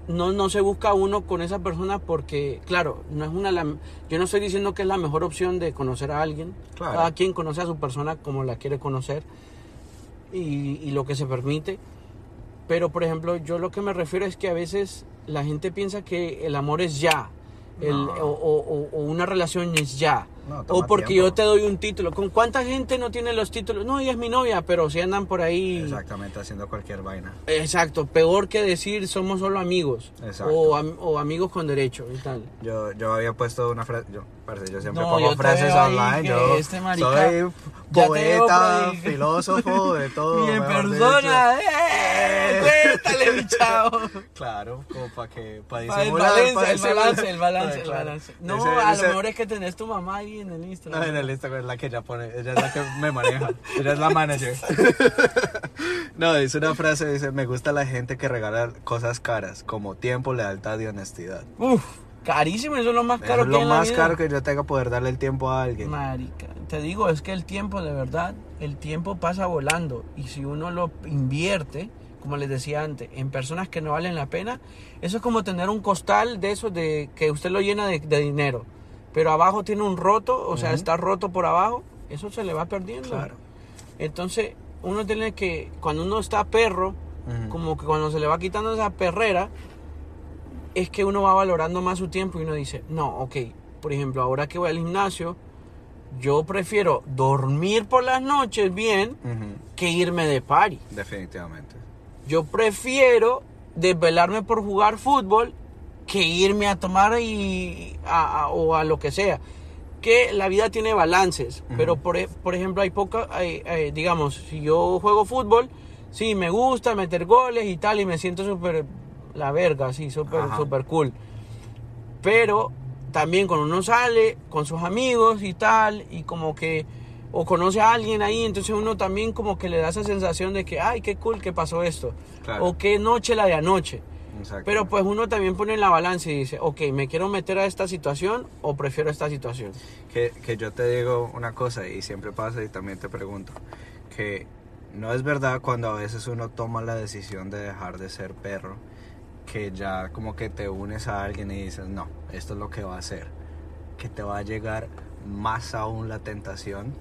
no, no se busca uno con esa persona porque, claro, no es una la- yo no estoy diciendo que es la mejor opción de conocer a alguien. Claro. Cada quien conoce a su persona como la quiere conocer y, y lo que se permite. Pero por ejemplo, yo lo que me refiero es que a veces la gente piensa que el amor es ya. el- No. o, o- o una relación es ya. No, o porque tiempo. yo te doy un título. ¿Con cuánta gente no tiene los títulos? No, ella es mi novia, pero si andan por ahí. Exactamente, haciendo cualquier vaina. Exacto, peor que decir somos solo amigos. Exacto. O, am- o amigos con derecho y tal. Yo, yo había puesto una frase, yo, parce, yo siempre No, pongo yo frases online, yo este marica- soy poeta, filósofo, de todo. y en persona, dicho. ¡eh! Cuéntale, mi chavo. Claro, como para que, para Pa- el, balance, el balance, el balance, el balance. No, Ese- a ese- lo mejor es que tenés tu mamá ahí en el Instagram. No, en el Instagram es la que ella pone, ella es la que me maneja, ella es la manager. No, dice una frase, dice, me gusta la gente que regala cosas caras, como tiempo, lealtad y honestidad. Uf, carísimo, eso es lo más caro es que lo hay en la más vida. caro que yo tenga poder darle el tiempo a alguien. Marica, te digo, es que el tiempo, de verdad, el tiempo pasa volando. Y si uno lo invierte, como les decía antes, en personas que no valen la pena, eso es como tener un costal de esos de que usted lo llena de, de dinero. Pero abajo tiene un roto, o sea, está roto por abajo, eso se le va perdiendo. Claro. Entonces, uno tiene que, cuando uno está perro, como que cuando se le va quitando esa perrera, es que uno va valorando más su tiempo y uno dice, no, ok, por ejemplo, ahora que voy al gimnasio, yo prefiero dormir por las noches bien que irme de party. Definitivamente. Yo prefiero desvelarme por jugar fútbol que irme a tomar y, a- a- o a lo que sea. Que la vida tiene balances, pero por, e- por ejemplo hay poca, hay- hay- digamos, si yo juego fútbol, sí, me gusta meter goles y tal, y me siento súper la verga, sí, súper súper cool. Pero también cuando uno sale con sus amigos y tal, y como que, o conoce a alguien ahí, entonces uno también como que le da esa sensación de que, ay, qué cool que pasó esto. Claro. O qué noche la de anoche. Exacto. Pero pues uno también pone en la balanza y dice, ok, ¿me quiero meter a esta situación o prefiero esta situación? Que, que yo te digo una cosa y siempre pasa y también te pregunto, que no es verdad cuando a veces uno toma la decisión de dejar de ser perro, que ya como que te unes a alguien y dices, no, esto es lo que va a hacer, que te va a llegar más aún la tentación.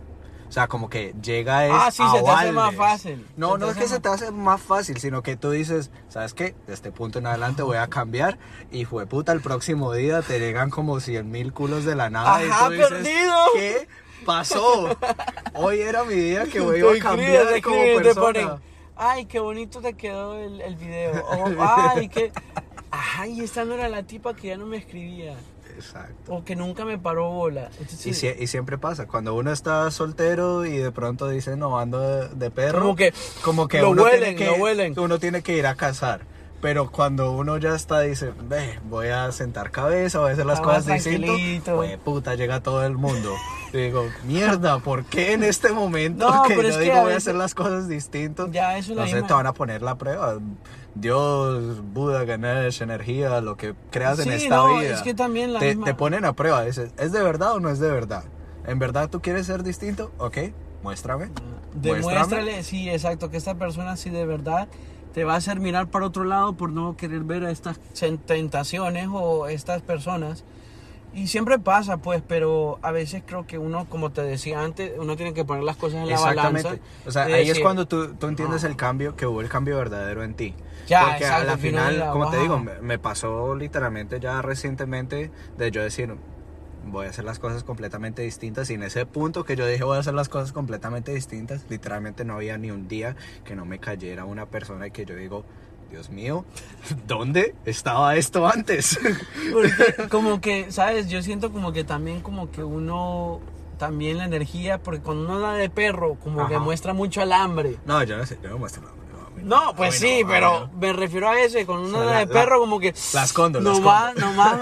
O sea, como que llega es Ah, sí, se te hace más fácil. No, no es que se te hace más fácil, sino que tú dices, ¿sabes qué? De este punto en adelante voy a cambiar y fue puta, el próximo día te llegan como 100 mil culos de la nada y Ajá, tú dices, perdido. ¿qué pasó? Hoy era mi día que voy a cambiar escriben, te como escriben, te persona. ponen, ay, qué bonito te quedó el, el video. O, ay, qué... Ay, esta no era la tipa que ya no me escribía. Exacto. O que nunca me paró bola. Entonces, Y, sie- y siempre pasa, cuando uno está soltero y de pronto dice, no, ando de, de perro, Como que como que lo uno, huelen, tiene que, lo huelen. uno tiene que ir a cazar. Pero cuando uno ya está, dice, ve, voy a sentar cabeza, voy a hacer las más cosas tranquilito. pues puta, llega todo el mundo. Y digo, mierda, ¿por qué en este momento No, que pero yo es que digo a voy a hacer las cosas distintas? Ya, eso no sé, te van a poner la prueba. Dios, Buda, Ganesh, energía, lo que creas en Sí, esta no, vida. es que también la te, misma- te ponen a prueba. Dices, ¿es de verdad o no es de verdad? ¿En verdad tú quieres ser distinto? Ok, muéstrame. Demuéstrale, sí, exacto, que esta persona sí de verdad te va a hacer mirar para otro lado por no querer ver a estas tentaciones o estas personas. Y siempre pasa, pues, pero a veces creo que uno, como te decía antes, uno tiene que poner las cosas en la Exactamente. balanza. O sea, ahí es decir, cuando tú, tú entiendes no. el cambio, que hubo el cambio verdadero en ti. Ya, Porque a exacto, la que uno final, diga, como te "Wow". digo, me, me pasó literalmente ya recientemente de yo decir, voy a hacer las cosas completamente distintas. Y en ese punto que yo dije, voy a hacer las cosas completamente distintas, literalmente no había ni un día que no me cayera una persona y que yo digo, Dios mío, ¿dónde estaba esto antes? Porque como que, ¿sabes? Yo siento como que también como que uno, también la energía, porque cuando uno da de perro, como que muestra mucho el hambre. no, yo no sé, yo no muestro nada. No, pues Ay, sí, no, pero no. me refiero a ese, con una O sea, de la- perro como que... la escondo, la nomás, nomás...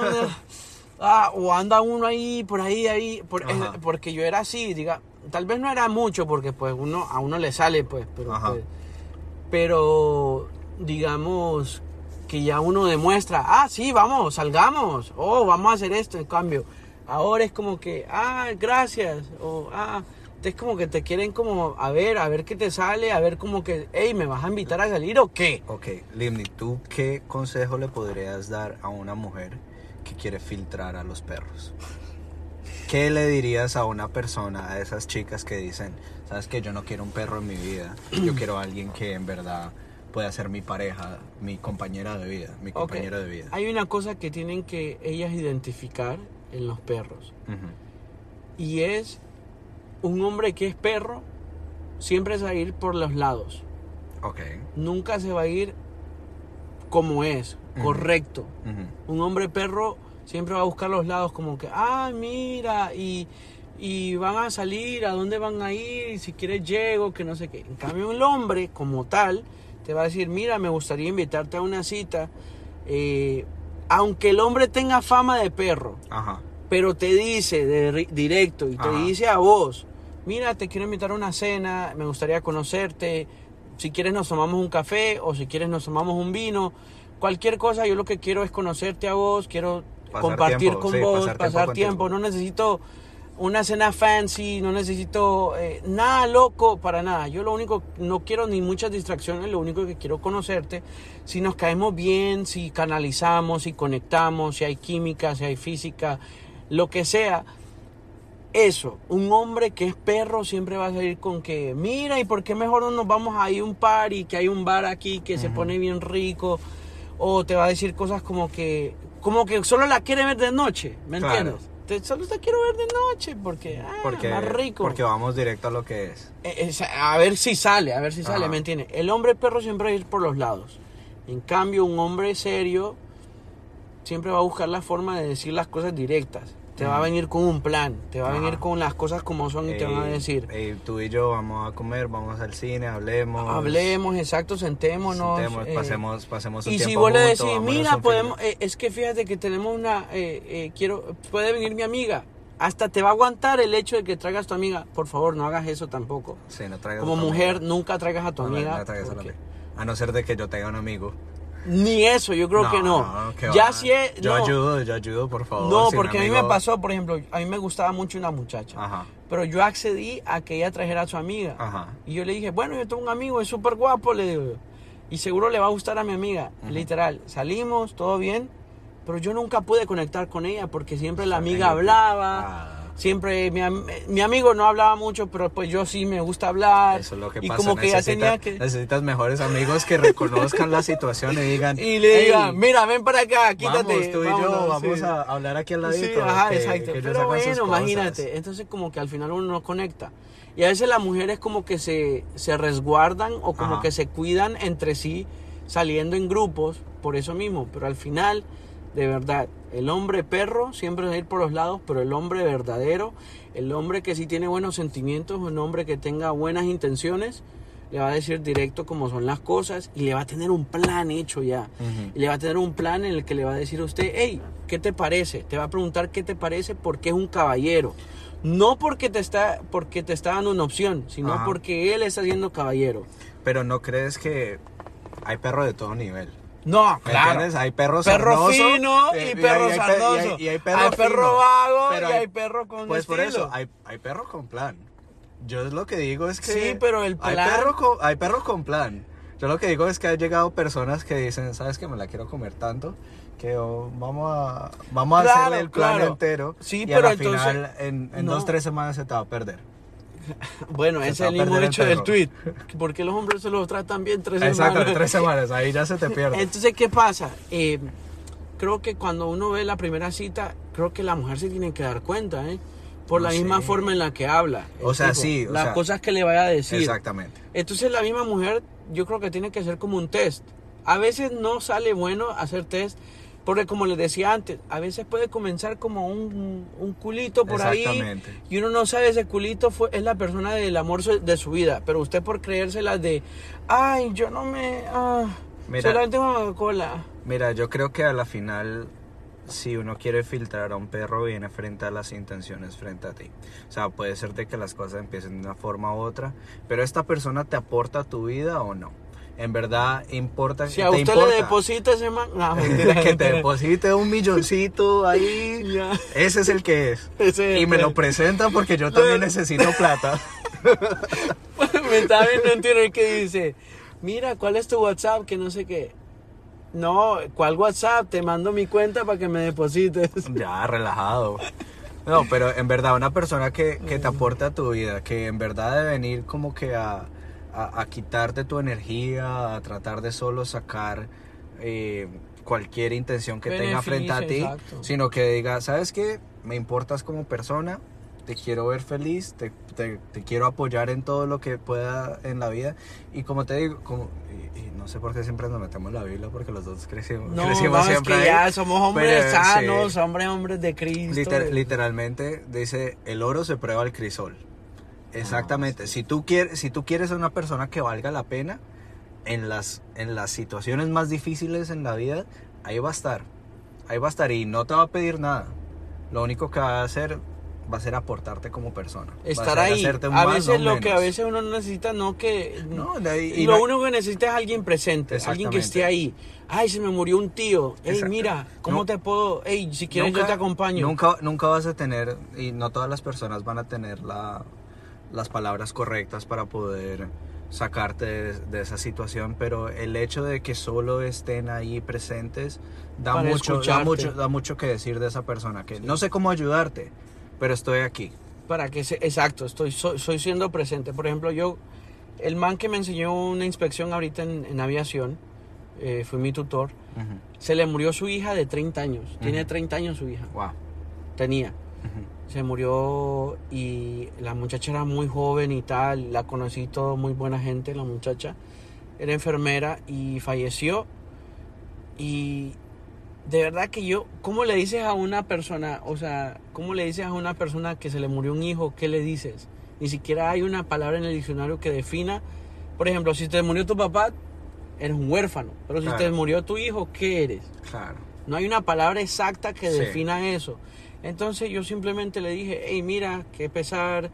ah, o anda uno ahí, por ahí, ahí, por- porque yo era así, diga, tal vez no era mucho, porque pues uno, a uno le sale, pues, pero, pues, pero digamos que ya uno demuestra, ah, sí, vamos, salgamos, oh, vamos a hacer esto, en cambio, ahora es como que, ah, gracias, o ah, es como que te quieren como, a ver, a ver qué te sale, a ver como que, hey, ¿me vas a invitar a salir o qué? Ok, Limni, ¿tú qué consejo le podrías dar a una mujer que quiere filtrar a los perros? ¿Qué le dirías a una persona, a esas chicas que dicen, sabes que yo no quiero un perro en mi vida, yo quiero a alguien que en verdad pueda ser mi pareja, mi compañera de vida, mi Ok, compañero de vida? Hay una cosa que tienen que ellas identificar en los perros. Ujú. Y es un hombre que es perro, siempre se va a ir por los lados. Ok. Nunca se va a ir como es, Correcto. Un hombre perro siempre va a buscar los lados como que, ah, mira, y, y van a salir, a dónde van a ir, si quieres llego, que no sé qué. En cambio, el hombre como tal te va a decir, mira, me gustaría invitarte a una cita. eh, aunque el hombre tenga fama de perro, Ajá. pero te dice de directo y te dice a vos, mira, te quiero invitar a una cena, me gustaría conocerte, si quieres nos tomamos un café o si quieres nos tomamos un vino, cualquier cosa, yo lo que quiero es conocerte a vos, quiero Pasar compartir tiempo, con sí, vos, pasar pasar, tiempo no necesito una cena fancy, no necesito eh, nada loco para nada. Yo lo único, no quiero ni muchas distracciones, lo único que quiero conocerte, si nos caemos bien, si canalizamos, si conectamos, si hay química, si hay física, lo que sea. Eso, un hombre que es perro siempre va a salir con que, mira, ¿y por qué mejor no nos vamos a ir a un party, que hay un bar aquí que se pone bien rico? O te va a decir cosas como que, como que solo la quiere ver de noche, ¿me Claro. entiendes? Te- solo te quiero ver de noche porque, ah, Porque, más rico. porque vamos directo a lo que es. Es- a ver si sale, a ver si sale. ¿me entiendes? El hombre perro siempre va a ir por los lados. En cambio, un hombre serio siempre va a buscar la forma de decir las cosas directas. Te va a Ujú. venir con un plan, te va a venir con las cosas como son y te van a decir, ey, tú y yo vamos a comer, vamos al cine, hablemos. hablemos, exacto, sentémonos. sentemos, eh, pasemos, pasemos un y si tiempo vos le decís, mira, podemos, eh, es que fíjate que tenemos una, eh, eh, quiero, puede venir mi amiga, hasta te va a aguantar el hecho de que traigas tu amiga, por favor, no hagas eso tampoco. Sí, no traigas Como a tu mujer, amiga. nunca traigas a tu No, amiga. no traigas a la. A no ser de que yo tenga un amigo. Ni eso, yo creo que no. ya va. si es. Yo no, ayudo, yo ayudo, por favor. No, si porque a mí me pasó, por ejemplo, a mí me gustaba mucho una muchacha. Ajá, Pero yo accedí a que ella trajera a su amiga. ajá. Y yo le dije, bueno, yo tengo un amigo, es súper guapo, le digo. Y seguro le va a gustar a mi amiga. Literal, salimos, todo bien. Pero yo nunca pude conectar con ella porque siempre la amiga hablaba. Ah, Siempre mi, mi amigo no hablaba mucho, pero pues yo sí me gusta hablar. Eso es lo que y pasa. como que ya necesita- tenía que... Necesitas mejores amigos que reconozcan la situación y digan. Y le "Ey, digan, mira, ven para acá, quítate. Vamos, tú y yo vámonos", vamos sí. a hablar aquí al ladito. Sí, ajá, que- exacto. que Pero bueno, imagínate. Entonces como que al final uno no conecta. Y a veces las mujeres como que se, se resguardan o como Ajá. que se cuidan entre sí saliendo en grupos por eso mismo. Pero al final, de verdad, el hombre perro siempre va a ir por los lados, pero el hombre verdadero, el hombre que sí tiene buenos sentimientos, un hombre que tenga buenas intenciones, le va a decir directo cómo son las cosas y le va a tener un plan hecho ya. Y le va a tener un plan en el que le va a decir a usted, hey, ¿qué te parece? Te va a preguntar qué te parece porque es un caballero. No porque te está, porque te está dando una opción, sino Ajá. porque él está siendo caballero. Pero no crees que hay perro de todo nivel. No, ¿Me claro. entiendes? Hay perro Perro sarnoso, fino eh, y perro hay- hay sarnoso. Y hay, y hay perro, Hay perro vago pero y hay perro con Pues por estilo. eso, hay, hay perro con plan. Yo lo que digo es que... Sí, pero el Hay plan- perro con, hay perro con plan. Yo lo que digo es que han llegado personas que dicen, ¿sabes que Me la quiero comer tanto que oh, vamos a, vamos a Claro, hacerle el plan claro. entero. Sí, y pero a la entonces- final, en, en no. dos, tres semanas se te va a perder. Bueno, Se ese es el mismo hecho del tweet. Porque los hombres se los tratan bien tres Exacto, semanas. en tres semanas, ahí ya se te pierde. Entonces, ¿qué pasa? Eh, creo que cuando uno ve la primera cita, creo que la mujer se tiene que dar cuenta, ¿eh? Por No la misma forma en la que habla. O sea, tipo, sí, o Las sea, cosas que le vaya a decir. Exactamente. Entonces, la misma mujer, yo creo que tiene que ser como un test. A veces no sale bueno hacer test. Porque como les decía antes, a veces puede comenzar como un, un culito por ahí y uno no sabe ese culito fue, es la persona del amor de su vida, pero usted por creérselas de, ay, yo no me, ah, Mira. solamente una Coca-Cola. Mira, yo creo que a la final, si uno quiere filtrar a un perro, viene frente a las intenciones frente a ti. O sea, puede ser de que las cosas empiecen de una forma u otra, pero esta persona te aporta a tu vida o no. En verdad importa. Si a te usted importa le deposita ese man. No, mentira, que te deposite un milloncito ahí. Ese es el que es. Ese es y me el- lo presenta porque yo también necesito plata. Me estaba viendo en Twitter que dice: Mira, ¿cuál es tu WhatsApp? Que no sé qué. No, ¿cuál WhatsApp? Te mando mi cuenta para que me deposites. Ya, relajado. No, pero en verdad, una persona que, que te aporta a tu vida, que en verdad debe venir como que a, a, a quitarte tu energía, a tratar de solo sacar eh, cualquier intención que tenga frente a ti, exacto. sino que diga, ¿sabes qué? Me importas como persona, te quiero ver feliz, te, te- te quiero apoyar en todo lo que pueda en la vida. Y como te digo, como, y, y no sé por qué siempre nos metemos en la Biblia, porque los dos crecimos, No, crecimos siempre que ahí. ya somos hombres Pero, sanos, sí. hombres, hombres de Cristo. Liter- literalmente dice, el oro se prueba al crisol. Exactamente. Si tú quieres, si tú quieres a una persona que valga la pena, en las, en las situaciones más difíciles en la vida, ahí va a estar. Ahí va a estar y no te va a pedir nada. Lo único que va a hacer va a ser aportarte como persona. Va a Estar ser ahí. A veces lo que a veces uno necesita, no que... No, ahí- y lo no- único que necesita es alguien presente, alguien que esté ahí. Ay, se me murió un tío. Ey, mira, ¿cómo No- te puedo? Ey, si quieres yo te acompaño. Nunca, nunca vas a tener, y no todas las personas van a tener la, las palabras correctas para poder sacarte de, de esa situación, pero el hecho de que solo estén ahí presentes da Para mucho, da mucho, da mucho que decir de esa persona, que no sé cómo ayudarte, pero estoy aquí. Para que se, exacto, estoy soy, soy siendo presente. Por ejemplo, yo, el man que me enseñó una inspección ahorita en, en aviación, eh, fue mi tutor, se le murió su hija de 30 años. Tiene Ujú. 30 años su hija. Wow. Tenía. Se murió y la muchacha era muy joven y tal. La conocí todo, muy buena gente, la muchacha. Era enfermera y falleció. Y de verdad que yo, ¿cómo le dices a una persona, o sea, cómo le dices a una persona que se le murió un hijo, qué le dices? Ni siquiera hay una palabra en el diccionario que defina. Por ejemplo, si te murió tu papá, eres un huérfano. Pero si Claro. te murió tu hijo, ¿qué eres? Claro. No hay una palabra exacta que Sí. defina eso. Entonces yo simplemente le dije, hey, mira, qué pesar,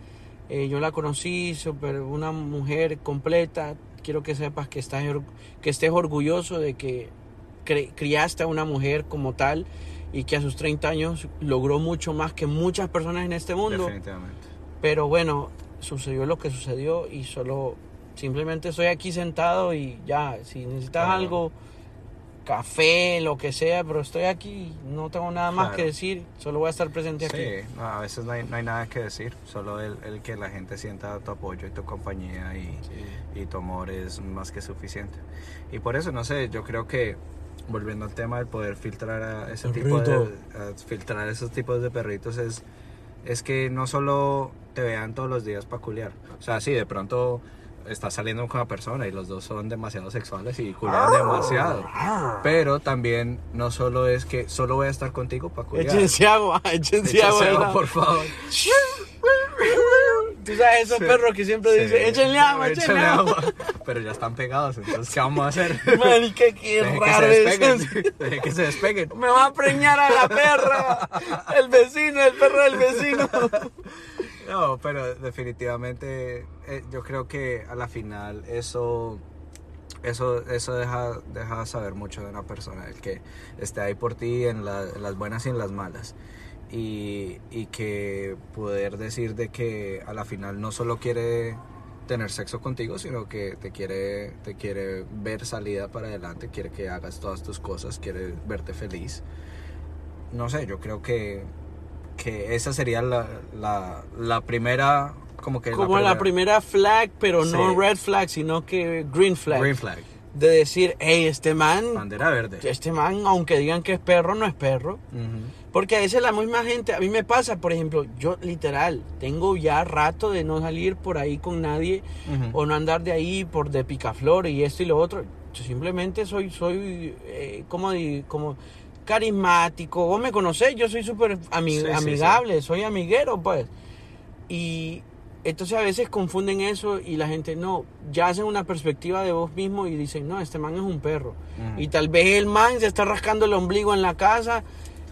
eh, yo la conocí, super, una mujer completa, quiero que sepas que, estás, que estés orgulloso de que criaste a una mujer como tal y que a sus 30 años logró mucho más que muchas personas en este mundo. Definitivamente. Pero bueno, sucedió lo que sucedió y solo simplemente estoy aquí sentado y ya, si necesitas Claro. algo, café, lo que sea, pero estoy aquí, no tengo nada más Claro. que decir, solo voy a estar presente aquí. Sí, no, a veces no hay, no hay nada que decir, solo el, el que la gente sienta tu apoyo y tu compañía y, y tu amor es más que suficiente. Y por eso, no sé, yo creo que volviendo al tema del poder filtrar a ese tipo de filtrar esos tipos de perritos es es que no solo te vean todos los días para culiar. O sea, sí, de pronto estás saliendo con una persona y los dos son demasiado sexuales y culian demasiado. Pero también no solo es que solo voy a estar contigo para culiar. Échense agua, échense agua. Échense agua, por favor. Tú sabes esos Sí. perros que siempre Sí. dicen, échenle agua, échenle Échenle agua. Pero ya están pegados, entonces ¿qué vamos a hacer? Marica, qué Deje que raro se es despeguen. Deje que se despeguen. Me va a preñar a la perra. El vecino, el perro del vecino. No, pero definitivamente eh, yo creo que a la final eso eso eso deja deja saber mucho de una persona el que esté ahí por ti en, en las buenas y en las malas. Y, y que poder decir de que a la final no solo quiere tener sexo contigo sino que te quiere te quiere ver salida para adelante quiere que hagas todas tus cosas quiere verte feliz. No sé yo creo que que esa sería la, la, la primera como que Como la primera flag, pero no red flag, sino que green flag. green flag De decir, hey, este man, bandera verde este man, aunque digan que es perro, no es perro. Porque a veces la misma gente, a mí me pasa, por ejemplo, yo literal, tengo ya rato de no salir por ahí con nadie o no andar de ahí por de picaflor y esto y lo otro. Yo simplemente soy, soy, eh, como, como carismático. Vos me conocés, yo soy súper ami- Sí, sí, amigable, soy amiguero, pues. Y entonces a veces confunden eso y la gente no, ya hacen una perspectiva de vos mismo y dicen, no, este man es un perro. Y tal vez el man se está rascando el ombligo en la casa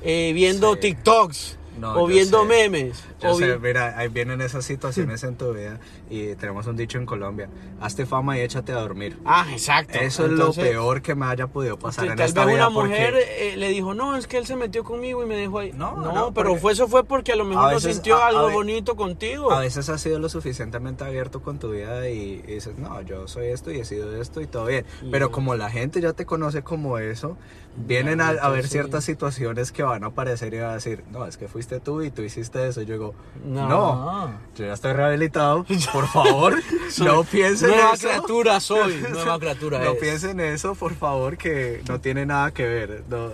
eh, viendo. TikToks. No, o viendo sé. memes. Yo o sé, mira, ahí vienen esas situaciones en tu vida y tenemos un dicho en Colombia, hazte fama y échate a dormir. Ah, exacto. Eso es Entonces, lo peor que me haya podido pasar en tal esta vez vida una porque mujer eh, le dijo, no, es que él se metió conmigo y me dejó ahí. No, No, no, pero fue, eso fue porque a lo mejor A no veces- sintió a- algo bonito contigo. a veces has sido lo suficientemente abierto con tu vida y, y dices, no, yo soy esto y he sido esto y todo bien. Pero como la gente ya te conoce como eso, vienen a, a ver ciertas situaciones que van a aparecer y van a decir, no, es que fuiste tú y tú hiciste eso. Y yo digo, No. no, yo ya estoy rehabilitado, por favor, no piensen Nueva eso. criatura soy, nueva criatura No es. piensen eso, por favor, que no tiene nada que ver. No.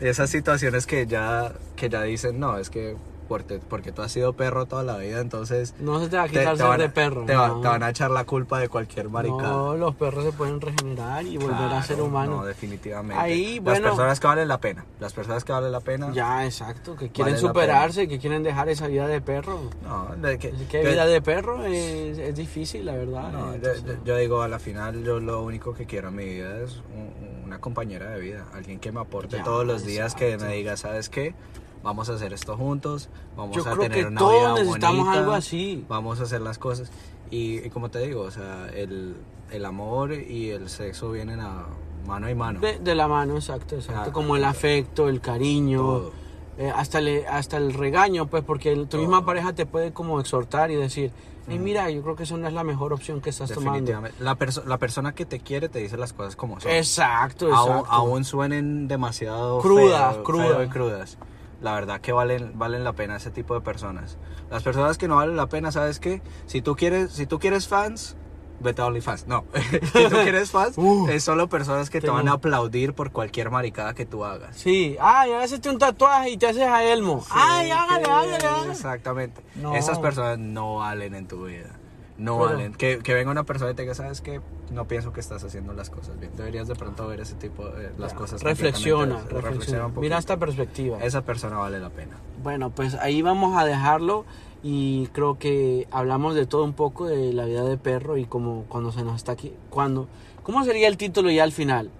Esas situaciones que ya, que ya dicen, no, es que porque, porque tú has sido perro toda la vida, entonces No se te va a te, quitar te ser van, de perro. te, va- no. te van a echar la culpa de cualquier maricada. No, los perros se pueden regenerar y volver a ser humanos. No, definitivamente. Ahí, Las bueno. personas que valen la pena. Las personas que valen la pena. Ya, exacto, que quieren Vale superarse, que quieren dejar esa vida de perro. No, de que, que que- vida de perro es, es difícil, la verdad. no, yo, Entonces, yo- yo digo, a la final, yo lo único que quiero en mi vida es un- una compañera de vida. Alguien que me aporte Ya, todos los días, que exacto. me diga, ¿sabes qué? Vamos a hacer esto juntos. Vamos Yo a creo tener que una todos vida necesitamos bonita, algo así. Vamos a hacer las cosas. Y, y como te digo, o sea, el, el amor y el sexo vienen a mano y mano. de, de la mano, exacto, exacto. Ah, Como el afecto, el cariño, eh, hasta, el, hasta el regaño, pues, porque el- tu Todo. misma pareja te puede como exhortar y decir, "Ey, mira, yo creo que eso no es la mejor opción que estás tomando. Definitivamente. La, perso- la persona que te quiere te dice las cosas como son. Exacto, Aún, exacto. aún suenen demasiado Crudas, feo- crudas. feo y crudas. La verdad que valen, valen la pena ese tipo de personas. Las personas que no valen la pena, ¿sabes qué? Si tú quieres, si tú quieres fans, vete a OnlyFans. No. si tú quieres fans, Uh, es solo personas que te van a aplaudir por cualquier maricada que tú hagas. Sí, ay, hágase un tatuaje y te haces a Elmo. ay, Sí, hágale, que- hágale, hágale. Exactamente. No. Esas personas no valen en tu vida. No valen. Que, que venga una persona y te diga, ¿sabes qué? No pienso que estás haciendo las cosas bien. Deberías de pronto ver ese tipo de las cosas. Reflexiona, reflexiona. un poquito. Mira esta perspectiva. Esa persona vale la pena. Bueno, pues ahí vamos a dejarlo y creo que hablamos de todo un poco de la vida de perro y como cuando se nos está aquí, cuando, ¿cómo sería el título ya al final?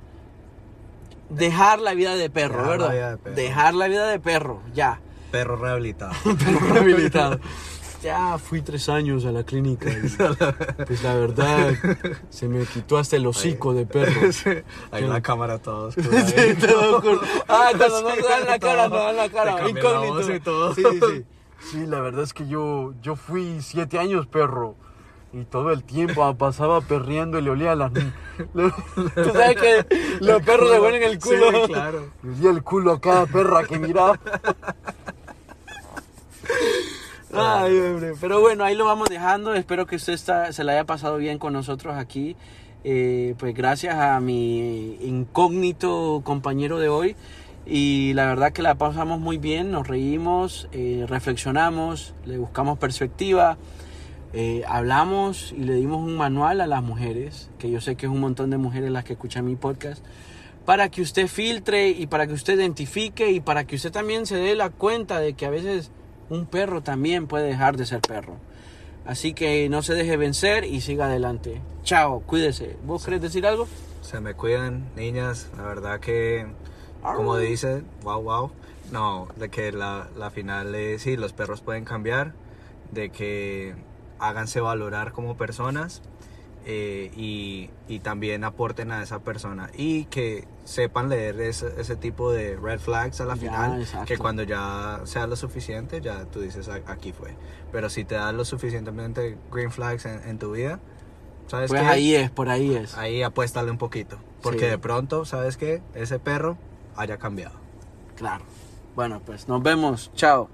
Dejar la vida de perro, Dejar la ¿verdad? vida de perro. Dejar la vida de perro, ya. Perro rehabilitado. Perro rehabilitado. Ya fui tres años a la clínica. y, pues la verdad, se me quitó hasta el hocico de perro. Hay una cámara todos. Sí, todo cool. Ah, cuando no te dan la cara, no dan la cara. la Incógnito. y todo. Sí, sí, sí. Sí, la verdad es que yo, yo fui siete años perro. Y todo el tiempo pasaba perreando y le olía las... le- Tú sabes que los perros le huelen el culo. Sí, claro. Le olía el culo a cada perra que miraba. Ay, hombre. Pero bueno, ahí lo vamos dejando. Espero que usted está, se la haya pasado bien con nosotros aquí. Eh, pues gracias a mi incógnito compañero de hoy. Y la verdad que la pasamos muy bien, nos reímos, eh, reflexionamos, le buscamos perspectiva, eh, hablamos y le dimos un manual a las mujeres, que yo sé que es un montón de mujeres las que escuchan mi podcast, para que usted filtre y para que usted identifique y para que usted también se dé la cuenta de que a veces un perro también puede dejar de ser perro. Así que no se deje vencer y siga adelante. Chao, cuídese. ¿Vos querés decir algo? Se me cuidan, niñas. La verdad que, como dice, wow, wow. No, de que la, la final es, sí, los perros pueden cambiar. De que háganse valorar como personas. Eh, y, y también aporten a esa persona. Y que sepan leer ese, ese tipo de red flags a la Ya, final. exacto. Que cuando ya sea lo suficiente, ya tú dices, "A- aquí fue. Pero si te das lo suficientemente green flags en, en tu vida, ¿sabes Pues qué? ahí es, por ahí es. Ahí apuéstale un poquito. Porque Sí. de pronto, ¿sabes qué? Ese perro haya cambiado. Claro. Bueno, pues nos vemos. Chao.